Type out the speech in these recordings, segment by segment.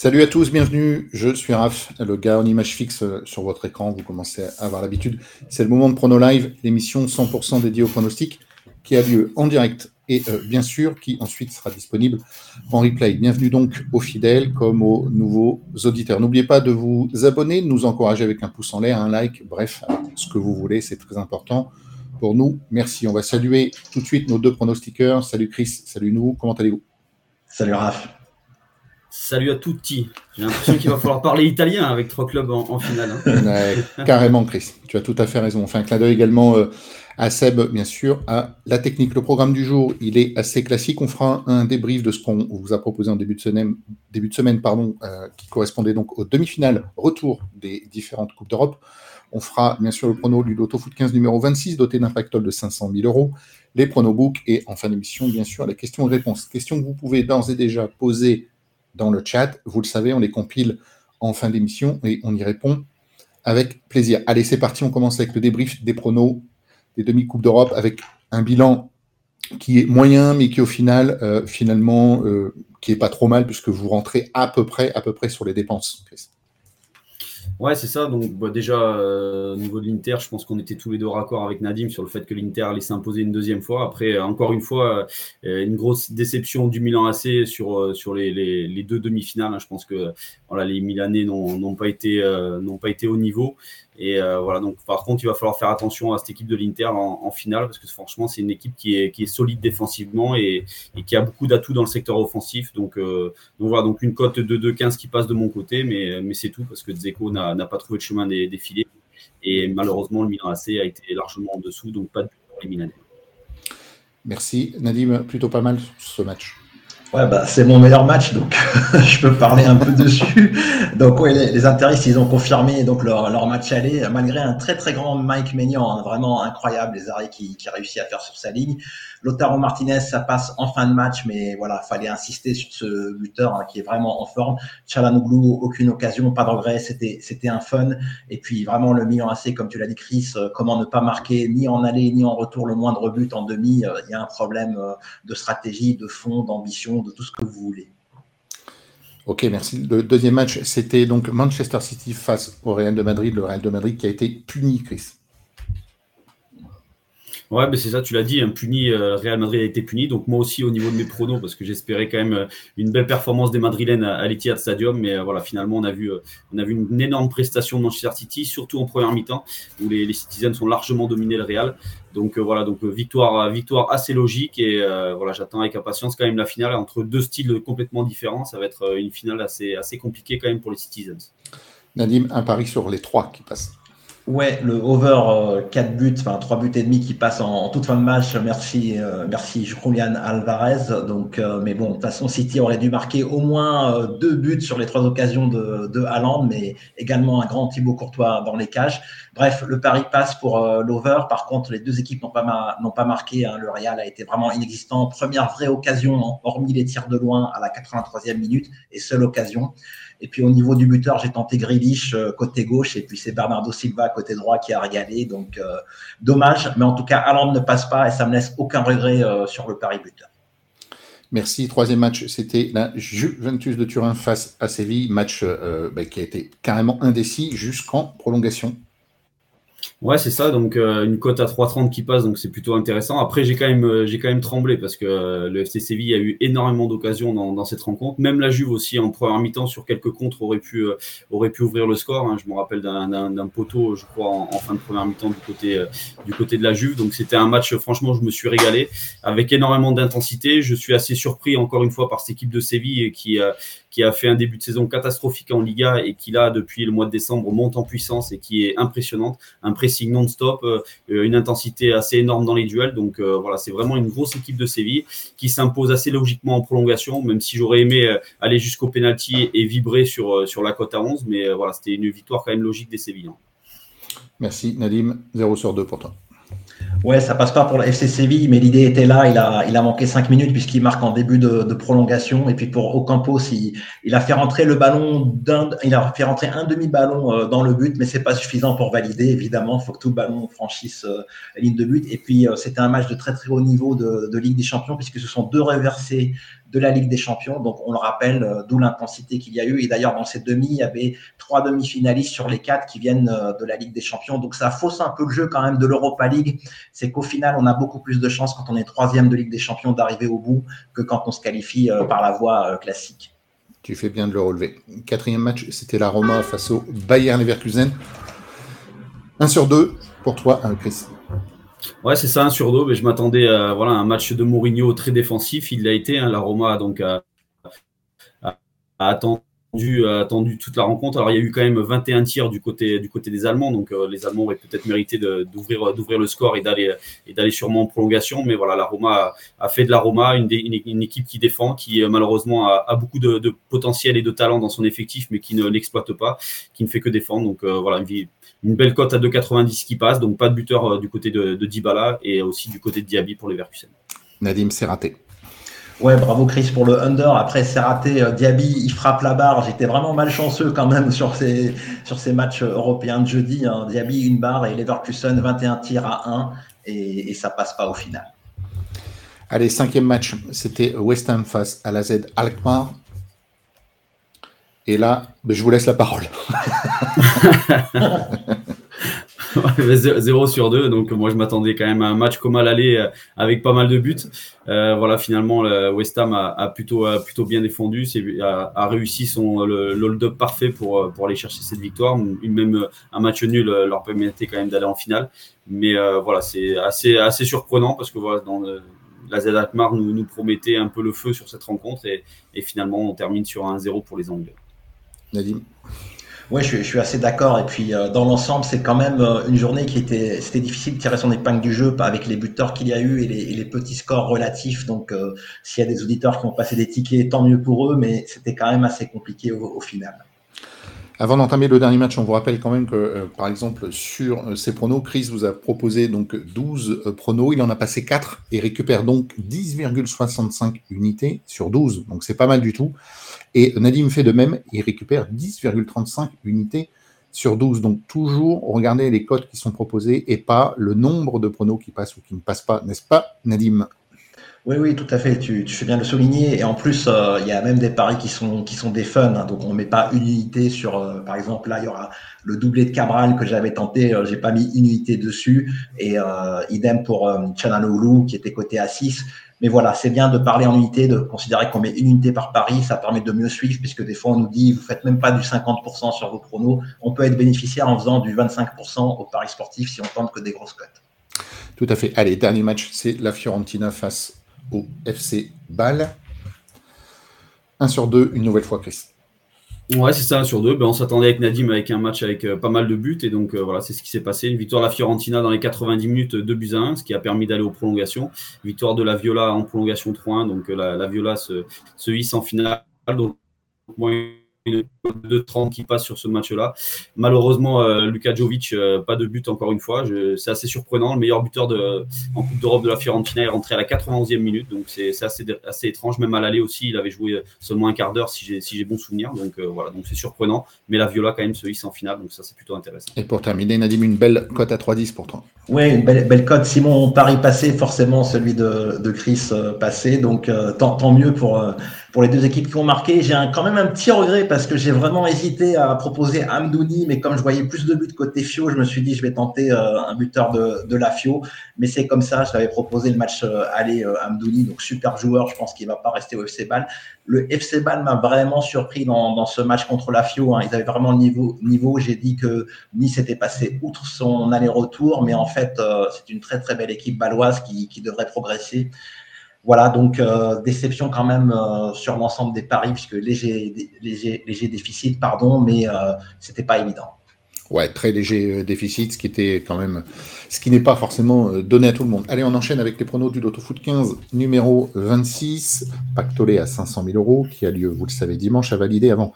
Salut à tous, bienvenue. Je suis Raph, le gars en image fixe euh, sur votre écran. Vous commencez à avoir l'habitude. C'est le moment de Prono Live, l'émission 100% dédiée au pronostic qui a lieu en direct et euh, bien sûr qui ensuite sera disponible en replay. Bienvenue donc aux fidèles comme aux nouveaux auditeurs. N'oubliez pas de vous abonner, de nous encourager avec un pouce en l'air, un like, bref, ce que vous voulez, c'est très important pour nous. Merci. On va saluer tout de suite nos deux pronostiqueurs. Salut Chris, salut nous, comment allez-vous? Salut Raph. Salut à tutti. J'ai l'impression qu'il va falloir parler italien avec trois clubs en, finale. Hein. carrément, Chris. Tu as tout à fait raison. On fait un clin d'œil également euh, à Seb, bien sûr, à la technique. Le programme du jour, il est assez classique. On fera un débrief de ce qu'on vous a proposé en début de semaine, début de semaine pardon, euh, qui correspondait donc aux demi-finales retour des différentes Coupes d'Europe. On fera bien sûr le prono du Loto Foot 15 numéro 26, doté d'un pactole de 500 000 euros, les pronobooks et en fin d'émission, bien sûr, la question-réponse. Question que vous pouvez d'ores et déjà poser dans le chat. Vous le savez, on les compile en fin d'émission et on y répond avec plaisir. Allez, c'est parti, on commence avec le débrief des pronos des demi-coupes d'Europe avec un bilan qui est moyen, mais qui au final, euh, finalement, euh, qui est pas trop mal puisque vous rentrez à peu près, à peu près sur les dépenses. Ouais, c'est ça. Donc, bah, déjà, euh, au niveau de l'Inter, je pense qu'on était tous les deux raccord avec Nadim sur le fait que l'Inter allait s'imposer une deuxième fois. Après, euh, encore une fois, euh, une grosse déception du Milan AC sur, les, deux demi-finales. Hein. Je pense que voilà, les Milanais n'ont pas, été, n'ont pas été au niveau. Et euh, voilà, donc par contre, il va falloir faire attention à cette équipe de l'Inter en, finale parce que franchement, c'est une équipe qui est, qui est solide défensivement et, qui a beaucoup d'atouts dans le secteur offensif. Donc, euh, donc voilà, donc une cote de 2-15 qui passe de mon côté, mais, mais c'est tout parce que Dzeko n'a pas trouvé le chemin des, des, filets. Et malheureusement, le Milan AC a été largement en dessous, donc pas de pour les Milanais. Merci. Nadim, plutôt pas mal ce match. Ouais, bah, c'est mon meilleur match, donc je peux parler un peu dessus. Donc, ouais, les, les ils ont confirmé donc leur, leur match aller, malgré un très très grand Mike Maignan, hein, vraiment incroyable, les arrêts qu'il qui réussit à faire sur sa ligne. Lotaro Martinez, ça passe en fin de match, mais voilà, fallait insister sur ce buteur hein, qui est vraiment en forme. Chalanoglu, aucune occasion, pas de regret, c'était un fun. Et puis vraiment le Milan AC, comme tu l'as dit Chris, euh, comment ne pas marquer ni en aller ni en retour le moindre but en demi. Euh, il y a un problème euh, de stratégie, de fond, d'ambition, de tout ce que vous voulez. Ok, merci. Le deuxième match, c'était donc Manchester City face au Real de Madrid. Le Real de Madrid qui a été puni, Chris. Ouais, mais c'est ça, tu l'as dit, un puni, euh, Real Madrid a été puni. Donc moi aussi au niveau de mes pronos, parce que j'espérais quand même euh, une belle performance des Madrilènes à, à l'Etihad Stadium, mais euh, voilà, finalement on a vu, on a vu une énorme prestation de Manchester City, surtout en première mi-temps, où les, les Citizens ont largement dominé le Real. Donc voilà, donc victoire, victoire assez logique et voilà, j'attends avec impatience quand même la finale entre deux styles complètement différents. Ça va être une finale assez, assez compliquée quand même pour les Citizens. Nadim, un pari sur les trois qui passent. Ouais, le over 4 euh, buts, enfin 3 buts et demi qui passe en, toute fin de match. Merci, euh, merci Julian Alvarez. Donc, euh, mais bon, de toute façon, City aurait dû marquer au moins deux buts sur les trois occasions de, de mais également un grand Thibaut Courtois dans les cages. Bref, le pari passe pour l'over. Par contre, les deux équipes n'ont pas, marqué. Hein. Le Real a été vraiment inexistant. Première vraie occasion, hormis les tirs de loin à la 83e minute et seule occasion. Et puis au niveau du buteur, j'ai tenté Grealish euh, côté gauche et puis c'est Bernardo Silva côté droit qui a régalé. Donc euh, dommage, mais en tout cas, Allende ne passe pas et ça me laisse aucun regret euh, sur le pari buteur. Merci. Troisième match, c'était la Juventus de Turin face à Séville, match bah, qui a été carrément indécis jusqu'en prolongation. Ouais, c'est ça. Donc euh, une cote à 3,30 qui passe, donc c'est plutôt intéressant. Après, j'ai quand même, euh, j'ai quand même tremblé parce que euh, le FC Séville a eu énormément d'occasions dans, dans, cette rencontre. Même la Juve aussi en première mi-temps sur quelques contres aurait pu, aurait pu ouvrir le score. Hein. Je me rappelle d'un poteau, je crois, en, fin de première mi-temps du côté, du côté de la Juve. Donc c'était un match, franchement, je me suis régalé avec énormément d'intensité. Je suis assez surpris encore une fois par cette équipe de Séville qui, qui a fait un début de saison catastrophique en Liga et qui là depuis le mois de décembre monte en puissance et qui est impressionnante, un pressing non-stop, euh, une intensité assez énorme dans les duels. Donc euh, voilà, c'est vraiment une grosse équipe de Séville qui s'impose assez logiquement en prolongation, même si j'aurais aimé euh, aller jusqu'au penalty et vibrer sur, sur la cote à 11, mais voilà, c'était une victoire quand même logique des Sévillans. Merci Nadim, 0 sur 2 pour toi. Ouais, ça passe pas pour la FC Séville, mais l'idée était là. Il a, il a manqué cinq minutes puisqu'il marque en début de, prolongation. Et puis pour Ocampos, il, il a fait rentrer le ballon il a fait rentrer un demi-ballon euh, dans le but, mais c'est pas suffisant pour valider. Évidemment, il faut que tout ballon franchisse euh, la ligne de but. Et puis euh, c'était un match de très très haut niveau de, de Ligue des Champions puisque ce sont deux reversés de la Ligue des Champions. Donc, on le rappelle, euh, d'où l'intensité qu'il y a eu. Et d'ailleurs, dans ces demi, il y avait trois demi-finalistes sur les quatre qui viennent euh, de la Ligue des Champions. Donc, ça fausse un peu le jeu quand même de l'Europa League. C'est qu'au final, on a beaucoup plus de chances quand on est troisième de Ligue des Champions d'arriver au bout que quand on se qualifie euh, par la voie classique. Tu fais bien de le relever. Quatrième match, c'était la Roma face au Bayern Leverkusen. Un sur deux pour toi, Chris. Ouais, c'est ça, un sur deux. Mais je m'attendais à voilà, un match de Mourinho très défensif. Il l'a été. Hein, la Roma donc, a, attendu, attendu toute la rencontre. Alors, il y a eu quand même 21 tirs du côté, du côté des Allemands. Donc, euh, les Allemands auraient peut-être mérité d'ouvrir, le score et d'aller, sûrement en prolongation. Mais voilà, la Roma a, fait de la Roma une, équipe qui défend, qui euh, malheureusement a, beaucoup de, potentiel et de talent dans son effectif, mais qui ne l'exploite pas, qui ne fait que défendre. Donc, euh, voilà, une, belle cote à 2,90 qui passe, donc pas de buteur euh, du côté de, Dybala et aussi du côté de Diaby pour les Verkusen. Nadim, c'est raté. Ouais, bravo Chris pour le under. Après, c'est raté. Euh, Diaby, il frappe la barre. J'étais vraiment malchanceux quand même sur ces, sur ces matchs européens de jeudi. Hein. Diaby, une barre et Leverkusen, 21 tirs à 1 et, et ça passe pas au final. Allez, cinquième match, c'était West Ham face à la Z Alkmaar. Et là, ben, je vous laisse la parole. 0 sur 2, donc moi je m'attendais quand même à un match comme à l'aller euh, avec pas mal de buts. Euh, voilà, finalement, le West Ham a, plutôt, plutôt bien défendu, a, réussi son hold-up parfait pour, pour aller chercher cette victoire. Même un match nul leur permettait quand même d'aller en finale. Mais euh, voilà, c'est assez, assez surprenant parce que voilà, la Z Alkmaar nous, promettait un peu le feu sur cette rencontre et, et finalement on termine sur un 0 pour les Anglais. Nadim? Oui, je, suis assez d'accord. Et puis, euh, dans l'ensemble, c'est quand même euh, une journée qui était, c'était difficile de tirer son épingle du jeu avec les buteurs qu'il y a eu et les, petits scores relatifs. Donc, euh, s'il y a des auditeurs qui ont passé des tickets, tant mieux pour eux, mais c'était quand même assez compliqué au, final. Avant d'entamer le dernier match, on vous rappelle quand même que, par exemple, sur ces pronos, Chris vous a proposé donc 12 pronos. Il en a passé 4 et récupère donc 10,65 unités sur 12. Donc, c'est pas mal du tout. Et Nadim fait de même, il récupère 10,35 unités sur 12. Donc toujours regardez les cotes qui sont proposées et pas le nombre de pronos qui passent ou qui ne passent pas, n'est-ce pas Nadim? Oui, oui, tout à fait. Tu, fais bien le souligner. Et en plus, euh, il y a même des paris qui sont, des fun. Hein. Donc, on ne met pas une unité sur, euh, par exemple, là, il y aura le doublé de Cabral que j'avais tenté. Euh, j'ai pas mis une unité dessus. Et idem pour Chananoulu qui était coté à 6. Mais voilà, c'est bien de parler en unité, de considérer qu'on met une unité par pari. Ça permet de mieux suivre, puisque des fois, on nous dit, vous faites même pas du 50% sur vos pronos. On peut être bénéficiaire en faisant du 25% au pari sportif si on tente que des grosses cotes. Tout à fait. Allez, dernier match, c'est la Fiorentina face au FC Bâle. 1 sur 2, une nouvelle fois, Chris. Ouais, c'est ça, sur deux. Ben, on s'attendait avec Nadim avec un match avec euh, pas mal de buts. Et donc, euh, voilà, c'est ce qui s'est passé. Une victoire de la Fiorentina dans les 90 minutes, 2 buts à 1, ce qui a permis d'aller aux prolongations. Victoire de la Viola en prolongation 3-1. Donc, euh, la, Viola se, se hisse en finale. De 30 qui passe sur ce match-là. Malheureusement, euh, Luka Jovic, euh, pas de but encore une fois. C'est assez surprenant. Le meilleur buteur de, en Coupe d'Europe de la Fiorentina est rentré à la 91e minute. Donc c'est assez, assez étrange. Même à l'aller aussi, il avait joué seulement un quart d'heure si j'ai si bon souvenir. Donc euh, voilà, donc c'est surprenant. Mais la Viola quand même se hisse en finale. Donc ça, c'est plutôt intéressant. Et pour terminer, Nadim, une belle cote à 3-10 pour toi. Oui, une belle, belle cote. Simon, Paris passé, forcément celui de, de Chris passé. Donc tant, tant mieux pour pour les deux équipes qui ont marqué. J'ai quand même un petit regret parce que j'ai vraiment hésité à proposer Amdouni, mais comme je voyais plus de buts côté Fio, je me suis dit je vais tenter euh, un buteur de, de la Fio. Mais c'est comme ça, je t'avais proposé le match euh, aller euh, Amdouni, donc super joueur, je pense qu'il va pas rester au FC Ball. Le FC Ball m'a vraiment surpris dans, dans, ce match contre la Fio. Hein. Ils avaient vraiment le niveau. niveau. J'ai dit que Nice était passé outre son aller-retour, mais en fait, c'est une très très belle équipe baloise qui, qui devrait progresser. Voilà, donc euh, déception quand même euh, sur l'ensemble des paris, puisque léger, déficit, pardon, mais euh, c'était pas évident. Ouais, très léger déficit, ce qui était quand même, ce qui n'est pas forcément donné à tout le monde. Allez, on enchaîne avec les pronos du Loto Foot 15, numéro 26, pactolé à 500 000 euros, qui a lieu, vous le savez, dimanche, à valider avant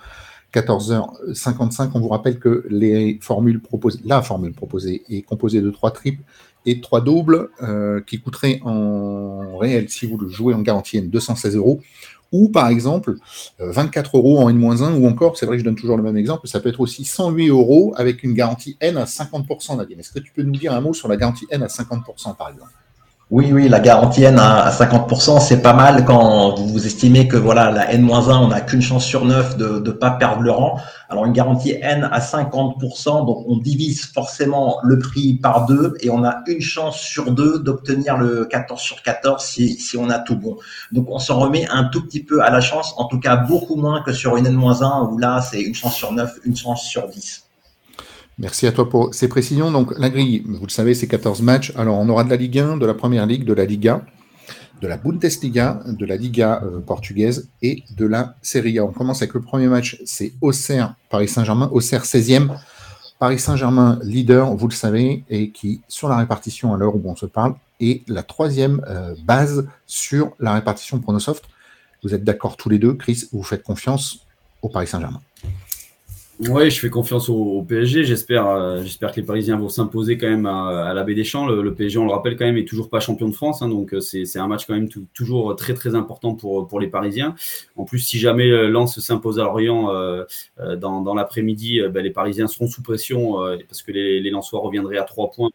14h55. On vous rappelle que les formules proposées, la formule proposée est composée de trois triples et trois doubles euh, qui coûteraient en réel, si vous le jouez en garantie N, 216 euros. Ou par exemple 24 euh, euros en N-1, ou encore, c'est vrai que je donne toujours le même exemple, ça peut être aussi 108 euros avec une garantie N à 50%, Nadine. Est-ce que tu peux nous dire un mot sur la garantie N à 50% par exemple? Oui, oui, la garantie N à 50%, c'est pas mal quand vous estimez que voilà, la N-1, on n'a qu'une chance sur 9 de ne pas perdre le rang. Alors une garantie N à 50%, donc on divise forcément le prix par deux et on a une chance sur deux d'obtenir le 14 sur 14 si, si on a tout bon. Donc on s'en remet un tout petit peu à la chance, en tout cas beaucoup moins que sur une N-1 où là c'est une chance sur 9, une chance sur 10. Merci à toi pour ces précisions. Donc, la grille, vous le savez, c'est 14 matchs. Alors, on aura de la Ligue 1, de la Première Ligue, de la Liga, de la Bundesliga, de la Liga euh, portugaise et de la Serie A. On commence avec le premier match, c'est Auxerre, Paris Saint-Germain. Auxerre 16e. Paris Saint-Germain, leader, vous le savez, et qui, sur la répartition à l'heure où on se parle, est la troisième euh, base sur la répartition Pronosoft. Vous êtes d'accord tous les deux, Chris, vous faites confiance au Paris Saint-Germain? Oui, je fais confiance au, PSG. J'espère, euh, j'espère que les Parisiens vont s'imposer quand même à, la Baie des Champs. Le, PSG, on le rappelle quand même, est toujours pas champion de France, hein, donc euh, c'est un match quand même toujours très très important pour pour les Parisiens. En plus, si jamais euh, Lens s'impose à Lorient dans, l'après-midi, ben, les Parisiens seront sous pression parce que les, les Lensois reviendraient à trois points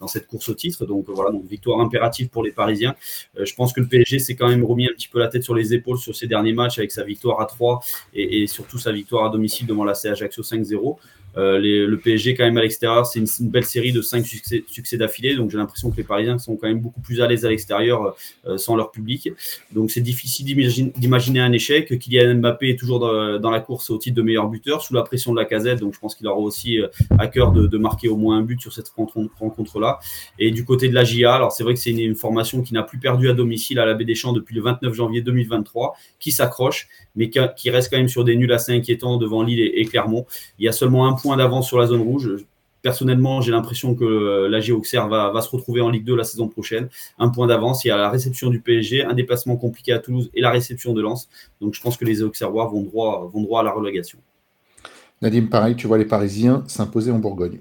dans cette course au titre. Donc voilà, donc victoire impérative pour les Parisiens. Euh, je pense que le PSG s'est quand même remis un petit peu la tête sur les épaules sur ces derniers matchs avec sa victoire à 3 et, surtout sa victoire à domicile devant la Ajaccio 5-0. Euh, le PSG, quand même, à l'extérieur, c'est une, belle série de cinq succès, d'affilée. Donc, j'ai l'impression que les Parisiens sont quand même beaucoup plus à l'aise à l'extérieur euh, sans leur public. Donc, c'est difficile d'imaginer un échec. Kylian Mbappé est toujours dans, la course au titre de meilleur buteur, sous la pression de la casette. Donc, je pense qu'il aura aussi euh, à cœur de, marquer au moins un but sur cette rencontre-là. Et du côté de la GIA, alors c'est vrai que c'est une, formation qui n'a plus perdu à domicile à la Baie des Champs depuis le 29 janvier 2023, qui s'accroche, mais qui, reste quand même sur des nuls assez inquiétants devant Lille et, et Clermont. Il y a seulement un point d'avance sur la zone rouge. Personnellement, j'ai l'impression que euh, la Auxerre va, va, se retrouver en Ligue 2 la saison prochaine. Un point d'avance. Il y a la réception du PSG, un déplacement compliqué à Toulouse et la réception de Lens. Donc je pense que les Auxerrois vont droit, vont droit à la relégation. Nadim, pareil, tu vois les Parisiens s'imposer en Bourgogne.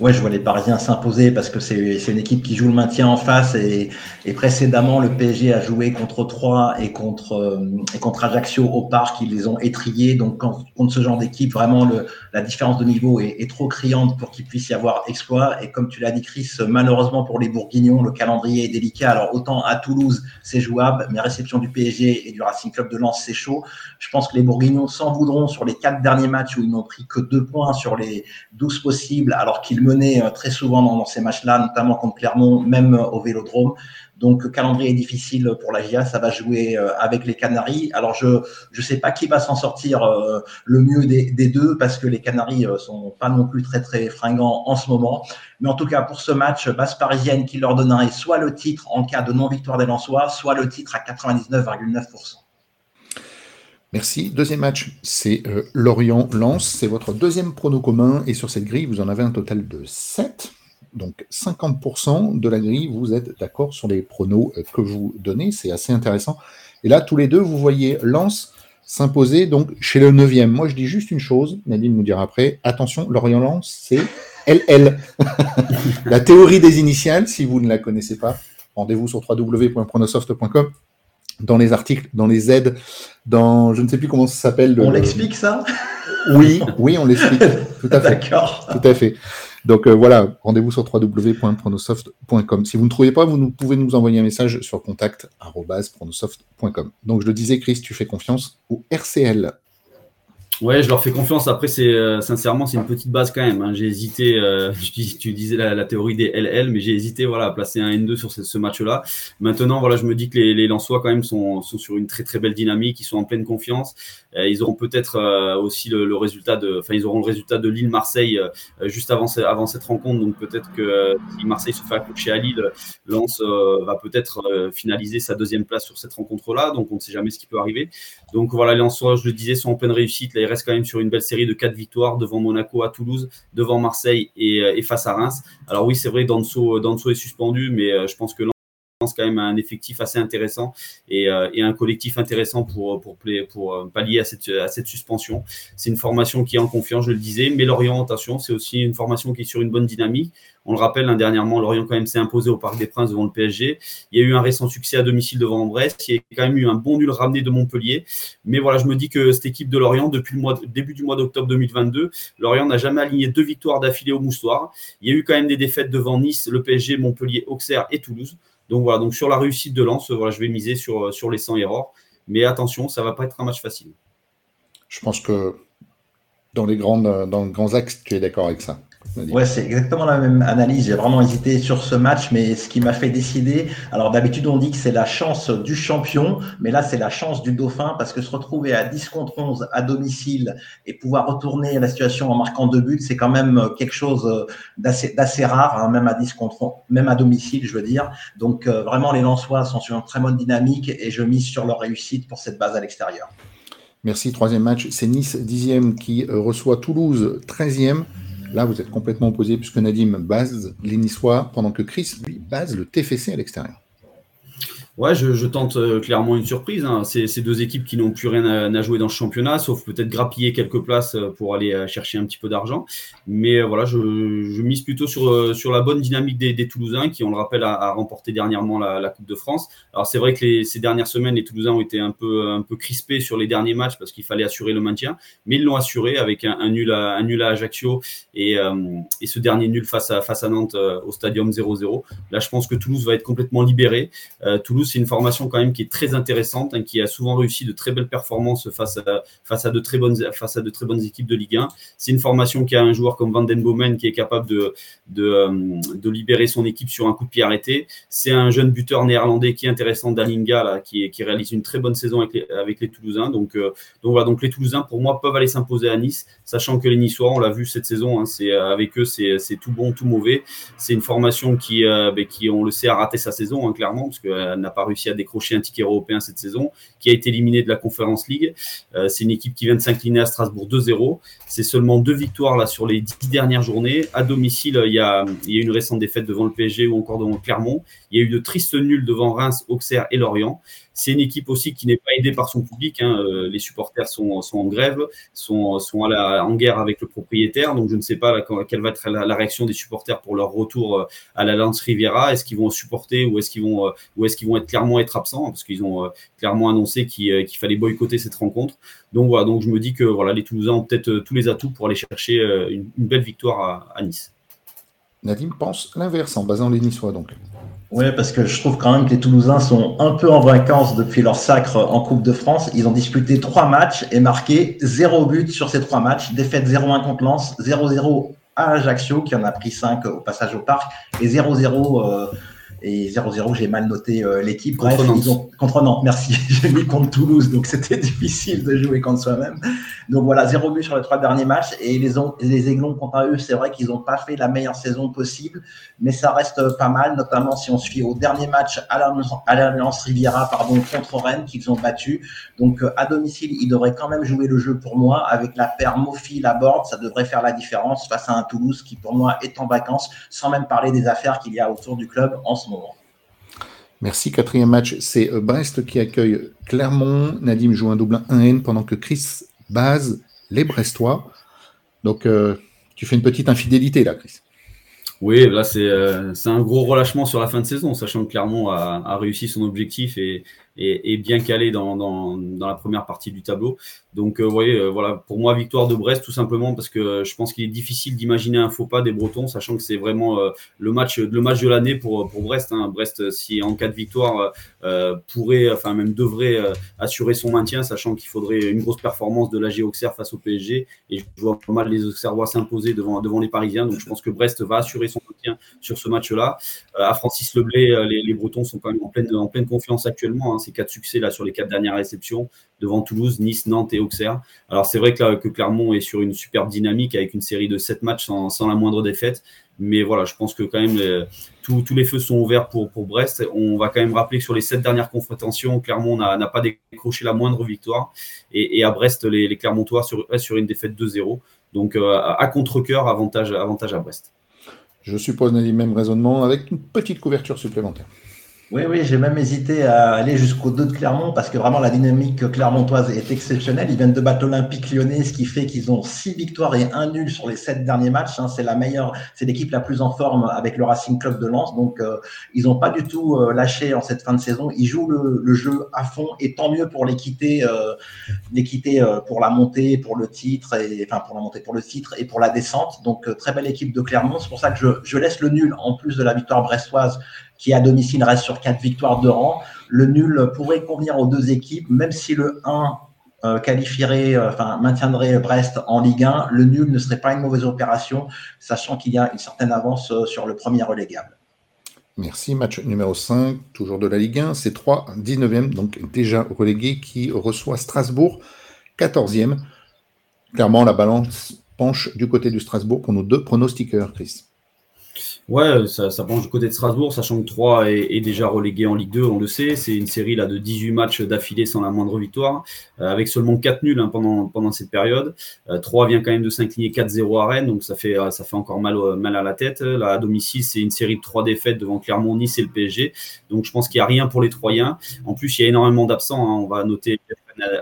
Ouais, je vois les Parisiens s'imposer parce que c'est une équipe qui joue le maintien en face et, précédemment le PSG a joué contre Troyes et contre euh, et contre Ajaccio au parc, ils les ont étriés. Donc contre ce genre d'équipe, vraiment la différence de niveau est, est trop criante pour qu'il puisse y avoir exploit. Et comme tu l'as dit, Chris, malheureusement pour les Bourguignons, le calendrier est délicat. Alors autant à Toulouse c'est jouable, mais réception du PSG et du Racing Club de Lens c'est chaud. Je pense que les Bourguignons s'en voudront sur les quatre derniers matchs où ils n'ont pris que deux points sur les douze possibles, alors qu'il menait euh, très souvent dans, ces matchs-là, notamment contre Clermont, même euh, au Vélodrome. Donc, calendrier difficile pour la GIA, ça va jouer euh, avec les Canaries. Alors, je ne sais pas qui va s'en sortir le mieux des, deux, parce que les Canaries sont pas non plus très, très fringants en ce moment. Mais en tout cas, pour ce match, base parisienne qui leur donnerait soit le titre en cas de non-victoire des Lensois, soit le titre à 99,9%. Merci. Deuxième match, c'est euh, Lorient-Lens. C'est votre deuxième prono commun. Et sur cette grille, vous en avez un total de 7. Donc 50% de la grille, vous êtes d'accord sur les pronos euh, que vous donnez. C'est assez intéressant. Et là, tous les deux, vous voyez Lens s'imposer donc chez le 9e. Moi, je dis juste une chose. Nadine nous dira après. Attention, Lorient-Lens, c'est LL. la théorie des initiales, si vous ne la connaissez pas, rendez-vous sur www.pronosoft.com dans les articles, dans les aides, dans je ne sais plus comment ça s'appelle. On l'explique ça? Oui, oui, on l'explique. Tout à fait. D'accord. Tout à fait. Donc euh, voilà, rendez-vous sur www.pronosoft.com. Si vous ne trouvez pas, vous pouvez nous envoyer un message sur contact@pronosoft.com. Donc je le disais, Chris, tu fais confiance au RCL. Ouais, je leur fais confiance. Après, c'est euh, sincèrement, c'est une petite base quand même. Hein. J'ai hésité. Euh, tu, disais la, théorie des LL, mais j'ai hésité, voilà, à placer un N2 sur ce, match-là. Maintenant, voilà, je me dis que les, les Lensois quand même sont, sont, sur une très très belle dynamique. Ils sont en pleine confiance. Euh, ils auront peut-être euh, aussi le, résultat de, enfin, ils auront le résultat de Lille-Marseille juste avant, avant cette rencontre. Donc peut-être que si Marseille se fait accrocher à Lille, Lens va peut-être finaliser sa deuxième place sur cette rencontre-là. Donc on ne sait jamais ce qui peut arriver. Donc voilà, les je le disais, sont en pleine réussite reste quand même sur une belle série de quatre victoires devant Monaco à Toulouse, devant Marseille et, euh, face à Reims. Alors oui, c'est vrai, Danso, Danso est suspendu, mais euh, je pense que quand même un effectif assez intéressant et, euh, un collectif intéressant pour, pour, pour pallier à cette, à cette suspension. C'est une formation qui est en confiance, je le disais, mais Lorient, attention, c'est aussi une formation qui est sur une bonne dynamique. On le rappelle, hein, dernièrement, Lorient quand même s'est imposé au Parc des Princes devant le PSG. Il y a eu un récent succès à domicile devant Brest. Il y a quand même eu un bon nul ramené de Montpellier. Mais voilà, je me dis que cette équipe de Lorient, depuis le mois, début du mois d'octobre 2022, Lorient n'a jamais aligné deux victoires d'affilée au moustoir. Il y a eu quand même des défaites devant Nice, le PSG, Montpellier, Auxerre et Toulouse. Donc voilà, donc sur la réussite de Lens, voilà, je vais miser sur, sur les 100 erreurs. Mais attention, ça ne va pas être un match facile. Je pense que dans les, grandes, dans les grands axes, tu es d'accord avec ça. Ouais, c'est exactement la même analyse. J'ai vraiment hésité sur ce match, mais ce qui m'a fait décider, alors d'habitude on dit que c'est la chance du champion, mais là c'est la chance du dauphin parce que se retrouver à 10 contre 11 à domicile et pouvoir retourner la situation en marquant deux buts, c'est quand même quelque chose d'assez rare, hein, même à 10 contre même à domicile, je veux dire. Donc euh, vraiment les Lensois sont sur une très bonne dynamique et je mise sur leur réussite pour cette base à l'extérieur. Merci. Troisième match, c'est Nice 10e qui euh, reçoit Toulouse 13e. Là, vous êtes complètement opposé puisque Nadim base les Niçois pendant que Chris, lui, base le TFC à l'extérieur. Ouais, je, tente euh, clairement une surprise. Hein. Ces, deux équipes qui n'ont plus rien à, jouer dans ce championnat, sauf peut-être grappiller quelques places euh, pour aller euh, chercher un petit peu d'argent. Mais voilà, je, mise plutôt sur, sur la bonne dynamique des, Toulousains qui, on le rappelle, a, remporté dernièrement la, Coupe de France. Alors c'est vrai que ces dernières semaines, les Toulousains ont été un peu, un peu crispés sur les derniers matchs parce qu'il fallait assurer le maintien, mais ils l'ont assuré avec un, nul à, un nul à Ajaccio et, et ce dernier nul face à, face à Nantes au Stadium 0-0. Là, je pense que Toulouse va être complètement libéré. Toulouse c'est une formation quand même qui est très intéressante, hein, qui a souvent réussi de très belles performances face à, face à, de, très bonnes, face à de très bonnes équipes de Ligue 1. C'est une formation qui a un joueur comme Van Den Bomen qui est capable de, de, euh, de, libérer son équipe sur un coup de pied arrêté. C'est un jeune buteur néerlandais qui est intéressant, Dalinga, qui, réalise une très bonne saison avec les, avec Toulousains. Donc, euh, donc voilà, donc les Toulousains, pour moi, peuvent aller s'imposer à Nice, sachant que les Niçois, on l'a vu cette saison, hein, c'est euh, avec eux, c'est tout bon, tout mauvais. C'est une formation qui, ben, qui, on le sait, a raté sa saison, hein, clairement, parce qu'elle n'a pas réussi à décrocher un ticket européen cette saison, qui a été éliminé de la Conference League. Euh, c'est une équipe qui vient de s'incliner à Strasbourg 2-0. C'est seulement deux victoires là sur les dix dernières journées. À domicile, il y a, il y a une récente défaite devant le PSG ou encore devant Clermont. Il y a eu de tristes nuls devant Reims, Auxerre et Lorient. C'est une équipe aussi qui n'est pas aidée par son public. Hein. Euh, les supporters sont, en grève, sont, en guerre avec le propriétaire. Donc, je ne sais pas quelle va être la, réaction des supporters pour leur retour euh, à la Lance Riviera. Est-ce qu'ils vont supporter ou est-ce qu'ils vont, euh, ou est-ce qu'ils vont être clairement être absents? Parce qu'ils ont clairement annoncé qu'il fallait boycotter cette rencontre. Donc voilà. Donc, je me dis que voilà, les Toulousains ont peut-être tous les atouts pour aller chercher une, belle victoire à, Nice. Nadim pense l'inverse en basant les Niçois donc. Oui, parce que je trouve quand même que les Toulousains sont un peu en vacances depuis leur sacre en Coupe de France. Ils ont disputé trois matchs et marqué zéro but sur ces trois matchs. Défaite 0-1 contre Lens, 0-0 à Ajaccio, qui en a pris 5 au passage au parc, et 0-0 et 0-0, j'ai mal noté euh, l'équipe. Bref, contre Nantes. Ils ont... contre Nantes, merci. j'ai mis contre Toulouse, donc c'était difficile de jouer contre soi-même. Donc voilà, 0 but sur les trois derniers matchs. Et les, les Aiglons, quant à eux, c'est vrai qu'ils n'ont pas fait la meilleure saison possible, mais ça reste pas mal, notamment si on se fie au dernier match à l'Alliance Riviera pardon, contre Rennes qu'ils ont battu. Donc euh, à domicile, ils devraient quand même jouer le jeu pour moi. Avec la paire Mofi, borde ça devrait faire la différence face à un Toulouse qui pour moi est en vacances, sans même parler des affaires qu'il y a autour du club en ce moment. Merci. Quatrième match, c'est euh, Brest qui accueille Clermont. Nadim joue un double 1N pendant que Chris base les Brestois. Donc, euh, tu fais une petite infidélité là, Chris. Oui, là, euh, c'est un gros relâchement sur la fin de saison, sachant que Clermont a, a réussi son objectif et, et, bien calé dans, dans, la première partie du tableau. Donc, euh, vous voyez, euh, voilà, pour moi, victoire de Brest, tout simplement, parce que je pense qu'il est difficile d'imaginer un faux pas des Bretons, sachant que c'est vraiment euh, le, match, le match de l'année pour, pour Brest. Hein. Brest, si en cas de victoire, pourrait, enfin même devrait assurer son maintien, sachant qu'il faudrait une grosse performance de la Auxerre face au PSG. Et je vois pas mal les Auxerrois s'imposer devant, devant les Parisiens. Donc, je pense que Brest va assurer son maintien sur ce match-là. à Francis Leblay, les, les, Bretons sont quand même en pleine, en pleine confiance actuellement. Hein ces quatre succès là sur les quatre dernières réceptions devant Toulouse, Nice, Nantes et Auxerre. Alors c'est vrai que, Clermont est sur une superbe dynamique avec une série de sept matchs sans, la moindre défaite. Mais voilà, je pense que quand même tous, les feux sont ouverts pour, Brest. On va quand même rappeler que sur les sept dernières confrontations, Clermont n'a pas décroché la moindre victoire. Et, à Brest, les, Clermontois sur, sur une défaite 2-0. Donc euh, à contre-coeur, avantage, avantage à Brest. Je suppose, le même raisonnement avec une petite couverture supplémentaire. Oui, oui, j'ai même hésité à aller jusqu'au 2 de Clermont parce que vraiment la dynamique clermontoise est exceptionnelle. Ils viennent de battre l'Olympique lyonnais, ce qui fait qu'ils ont 6 victoires et 1 nul sur les 7 derniers matchs. Hein. C'est la meilleure, c'est l'équipe la plus en forme avec le Racing Club de Lens. Donc, euh, ils n'ont pas du tout euh, lâché en cette fin de saison. Ils jouent le, jeu à fond et tant mieux pour l'équité, euh, l'équité pour la montée, pour le titre, et, enfin pour la montée, pour le titre et pour la descente. Donc, très belle équipe de Clermont. C'est pour ça que je, je laisse le nul en plus de la victoire brestoise qui à domicile reste sur quatre victoires de rang. Le nul pourrait convenir aux deux équipes, même si le 1 euh, qualifierait, euh, maintiendrait Brest en Ligue 1, le nul ne serait pas une mauvaise opération, sachant qu'il y a une certaine avance euh, sur le premier relégable. Merci. Match numéro 5, toujours de la Ligue 1. C'est 3, 19e, donc déjà relégué, qui reçoit Strasbourg, 14e. Clairement, la balance penche du côté du Strasbourg pour nos deux pronostiqueurs, Chris. Ouais, ça, penche du côté de Strasbourg, sachant que 3 est, déjà relégué en Ligue 2, on le sait. C'est une série là, de 18 matchs d'affilée sans la moindre victoire, euh, avec seulement 4 nuls hein, pendant, pendant cette période. 3 euh, vient quand même de s'incliner 4-0 à Rennes, donc ça fait, euh, ça fait encore mal, mal à la tête. Là, à domicile, c'est une série de 3 défaites devant Clermont, Nice et le PSG. Donc je pense qu'il n'y a rien pour les Troyens. En plus, il y a énormément d'absents. Hein. On va noter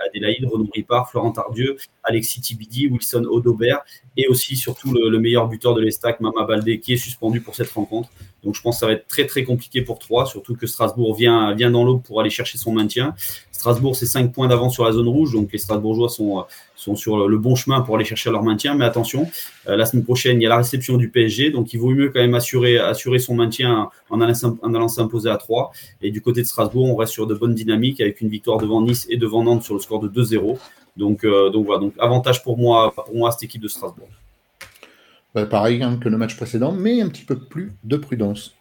Adélaïde, Renaud Ripard, Florent Tardieu, Alexis Tibidi, Wilson Odobert et aussi surtout le, meilleur buteur de l'Estac, Mama Baldé, qui est suspendu pour cette rencontre. Donc je pense que ça va être très très compliqué pour Troyes, surtout que Strasbourg vient, vient dans l'aube pour aller chercher son maintien. Strasbourg, c'est 5 points d'avance sur la zone rouge, donc les Strasbourgeois sont, sont sur le bon chemin pour aller chercher leur maintien. Mais attention, euh, la semaine prochaine, il y a la réception du PSG, donc il vaut mieux quand même assurer, son maintien en allant, s'imposer à 3. Et du côté de Strasbourg, on reste sur de bonnes dynamiques avec une victoire devant Nice et devant Nantes sur le score de 2-0. Donc, euh, donc voilà, donc avantage pour moi, pour moi cette équipe de Strasbourg. Bah, pareil hein, que le match précédent, mais un petit peu plus de prudence.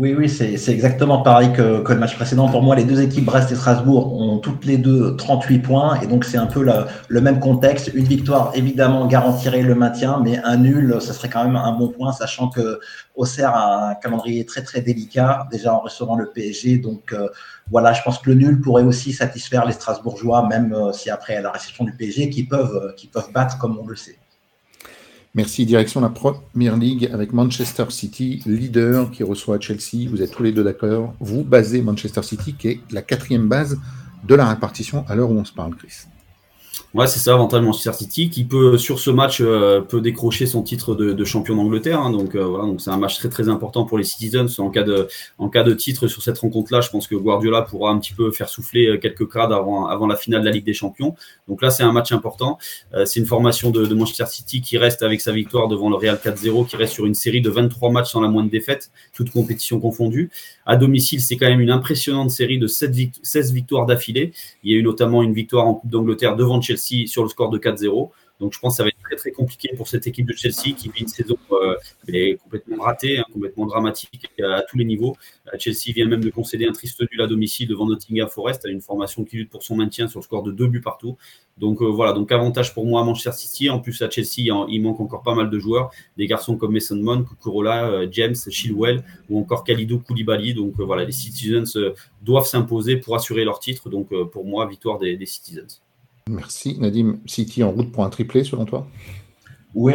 Oui, oui, c'est exactement pareil que, le match précédent. Pour moi, les deux équipes, Brest et Strasbourg, ont toutes les deux 38 points. Et donc, c'est un peu le même contexte. Une victoire, évidemment, garantirait le maintien, mais un nul, ce serait quand même un bon point, sachant que Auxerre a un calendrier très, très délicat, déjà en recevant le PSG. Donc, euh, voilà, je pense que le nul pourrait aussi satisfaire les Strasbourgeois, même euh, si après la réception du PSG, qui peuvent, euh, qui peuvent battre, comme on le sait. Merci. Direction la Première League avec Manchester City, leader qui reçoit Chelsea. Vous êtes tous les deux d'accord. Vous basez Manchester City, qui est la quatrième base de la répartition à l'heure où on se parle, Chris. Ouais, c'est ça, avantage Manchester City qui peut sur ce match euh, peut décrocher son titre de, champion d'Angleterre. Hein. donc euh, voilà, donc c'est un match très très important pour les Citizens en cas de en cas de titre sur cette rencontre-là. Je pense que Guardiola pourra un petit peu faire souffler euh, quelques crades avant avant la finale de la Ligue des Champions. Donc là, c'est un match important. c'est une formation de, Manchester City qui reste avec sa victoire devant le Real 4-0, qui reste sur une série de 23 matchs sans la moindre défaite, toutes compétitions confondues. À domicile, c'est quand même une impressionnante série de 16 victoires d'affilée. Il y a eu notamment une victoire en Coupe d'Angleterre devant Chelsea sur le score de 4-0. Donc je pense que ça va être très très compliqué pour cette équipe de Chelsea qui vit une saison euh, complètement ratée, hein, complètement dramatique à, tous les niveaux. Euh, Chelsea vient même de concéder un triste nul à domicile devant Nottingham Forest, à une formation qui lutte pour son maintien sur le score de deux buts partout. Donc euh, voilà, donc avantage pour moi à Manchester City. En plus à Chelsea, il manque encore pas mal de joueurs, des garçons comme Mason Mount, Kukurola, James, Chilwell ou encore Khalidou Koulibaly. Donc voilà, les Citizens doivent s'imposer pour assurer leur titre. Donc pour moi, victoire des Citizens. Merci. Nadim, City en route pour un triplé selon toi? Oui,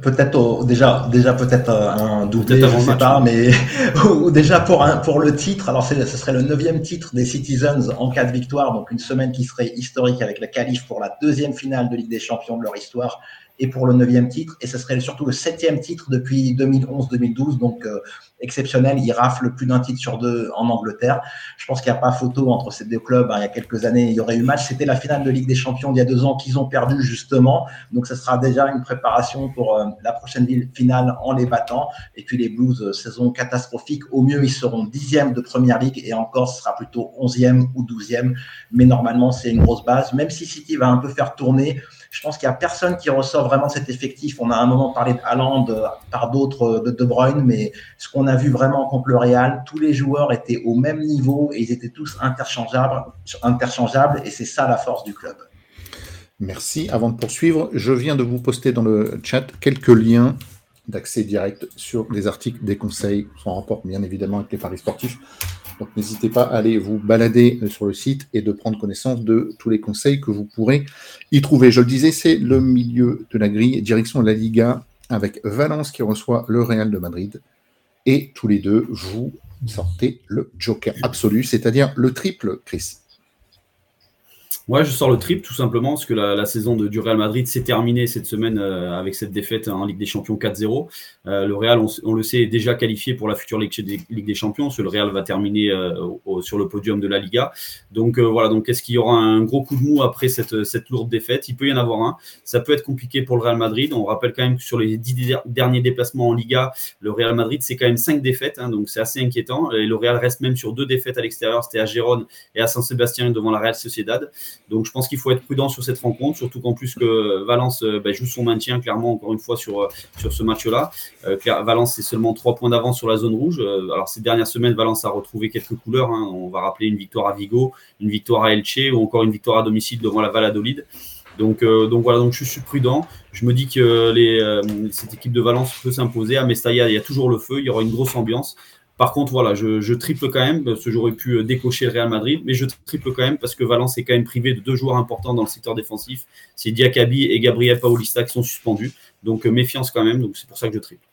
peut-être déjà, déjà peut-être euh, un doublé, je ne sais pas, mais ou déjà pour un, pour le titre. Alors ce serait le neuvième titre des Citizens en cas de victoire, donc une semaine qui serait historique avec la qualif pour la deuxième finale de Ligue des Champions de leur histoire et pour le neuvième titre. Et ce serait surtout le septième titre depuis 2011-2012, donc euh, exceptionnel. Il rafle plus d'un titre sur deux en Angleterre. Je pense qu'il n'y a pas photo entre ces deux clubs. Hein. Il y a quelques années, il y aurait eu match. C'était la finale de Ligue des Champions il y a deux ans qu'ils ont perdu justement. Donc ce sera déjà une préparation pour euh, la prochaine finale en les battant. Et puis les Blues, euh, saison catastrophique. Au mieux, ils seront dixième de Première Ligue et encore, ce sera plutôt onzième ou douzième. Mais normalement, c'est une grosse base. Même si City va un peu faire tourner je pense qu'il n'y a personne qui ressort vraiment cet effectif. On a un moment parlé de Haaland, par d'autres de De Bruyne, mais ce qu'on a vu vraiment contre le Real, tous les joueurs étaient au même niveau et ils étaient tous interchangeables, interchangeables et c'est ça la force du club. Merci. Avant de poursuivre, je viens de vous poster dans le chat quelques liens d'accès direct sur les articles des conseils, en rapport bien évidemment avec les paris sportifs. Donc n'hésitez pas à aller vous balader euh, sur le site et de prendre connaissance de tous les conseils que vous pourrez y trouver. Je le disais, c'est le milieu de la grille, direction de la Liga, avec Valence qui reçoit le Real de Madrid. Et tous les deux, vous sortez le joker absolu, c'est-à-dire le triple, Chris. Ouais, je sors le triple tout simplement parce que la, saison de, du Real Madrid s'est terminée cette semaine euh, avec cette défaite en Ligue des Champions 4-0. Euh, le Real, on, le sait, est déjà qualifié pour la future Ligue des, Ligue des Champions. Le Real va terminer euh, sur le podium de la Liga. Donc voilà, donc est-ce qu'il y aura un gros coup de mou après cette, lourde défaite? Il peut y en avoir un. Ça peut être compliqué pour le Real Madrid. On rappelle quand même que sur les dix derniers déplacements en Liga, le Real Madrid c'est quand même cinq défaites, hein, donc c'est assez inquiétant. Et le Real reste même sur deux défaites à l'extérieur. C'était à Gérone et à Saint-Sébastien devant la Real Sociedad. Donc je pense qu'il faut être prudent sur cette rencontre, surtout qu'en plus que Valence euh, bah, joue son maintien clairement encore une fois euh, sur ce match-là. Euh, Valence c'est seulement trois points d'avance sur la zone rouge. alors ces dernières semaines, Valence a retrouvé quelques couleurs. Hein. On va rappeler une victoire à Vigo, une victoire à Elche ou encore une victoire à domicile devant la Valladolid. Donc, donc voilà, donc je suis prudent. Je me dis que cette équipe de Valence peut s'imposer. À Mestalla, il y a toujours le feu, il y aura une grosse ambiance. Par contre, voilà, je, triple quand même, parce que j'aurais pu euh, décocher Real Madrid, mais je triple quand même parce que Valence est quand même privé de deux joueurs importants dans le secteur défensif. C'est Diakabi et Gabriel Paulista qui sont suspendus. Donc euh, méfiance quand même, donc c'est pour ça que je triple.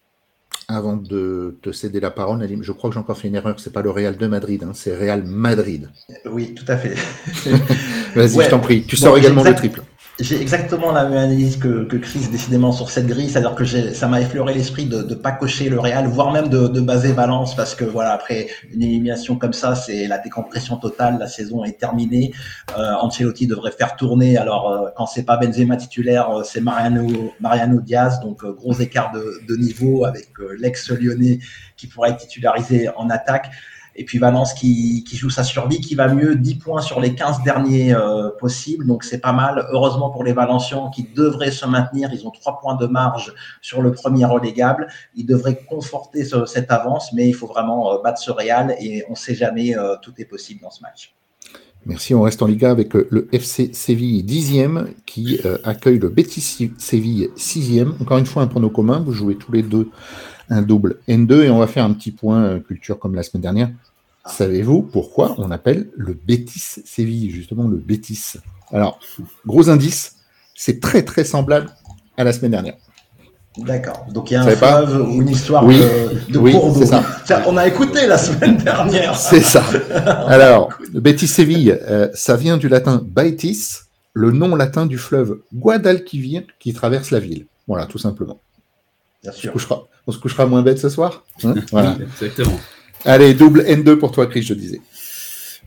Avant de te céder la parole, Nadim, je crois que j'ai encore fait une erreur, c'est pas le Real de Madrid, hein, c'est Real Madrid. Oui, tout à fait. Vas-y, je t'en prie. Tu sors également le triple. J'ai exactement la même analyse que, Chris, décidément, sur cette grille. C'est-à-dire que ça m'a effleuré l'esprit de ne pas cocher le Real, voire même de, baser Valence, parce que voilà, après une élimination comme ça, c'est la décompression totale. La saison est terminée. Euh, Ancelotti devrait faire tourner. Alors, euh, quand c'est pas Benzema titulaire, euh, c'est Mariano, Mariano Diaz. Donc, euh, gros écart de, de niveau avec l'ex-lyonnais qui pourrait être titularisé en attaque. Et puis Valence qui, joue sa survie, qui va mieux 10 points sur les 15 derniers euh, possibles. Donc c'est pas mal. Heureusement pour les Valencians qui devraient se maintenir. Ils ont 3 points de marge sur le premier relégable. Ils devraient conforter cette avance, mais il faut vraiment euh, battre ce Real et on ne sait jamais, euh, tout est possible dans ce match. Merci, on reste en Liga avec le FC Séville 10e qui accueille le Betis Séville 6e. Encore une fois, un prono commun, vous jouez tous les deux un double N2 et on va faire un petit point culture comme la semaine dernière. Savez-vous pourquoi on appelle le Bétis Séville, justement le Bétis Alors, gros indice, c'est très très semblable à la semaine dernière. D'accord. Donc il y a un fleuve ou une histoire de, de oui, Ça. On a écouté la semaine dernière. C'est ça. Alors, le Bétis Séville, euh, ça vient du latin Baitis, le nom latin du fleuve Guadalquivir qui traverse la ville. Voilà, tout simplement. Bien sûr. On se couchera, moins bête ce soir. Hein voilà. Exactement. Allez, double N2 pour toi, Chris, je disais.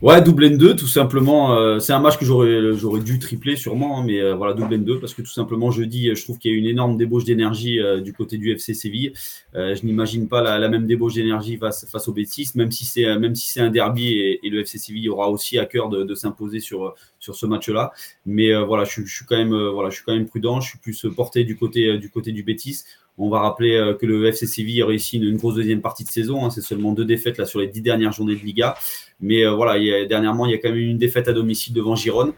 Ouais, double N2, tout simplement. Euh, c'est un match que j'aurais, j'aurais dû tripler sûrement, hein, mais euh, voilà, double N2, parce que tout simplement, jeudi, je trouve qu'il y a une énorme débauche d'énergie euh, du côté du FC Séville. je n'imagine pas la, même débauche d'énergie face, face au Betis, même si c'est, même si c'est un derby et, le FC Séville aura aussi à cœur de, s'imposer sur, sur ce match-là. Mais voilà, je, suis quand même, voilà, je suis quand même prudent. Je suis plus porté du côté, du côté du Betis. On va rappeler euh, que le FC Séville a réussi une, grosse deuxième partie de saison. Hein. C'est seulement deux défaites là sur les dix dernières journées de Liga. Mais euh, voilà, dernièrement, il y a quand même une défaite à domicile devant Gironne.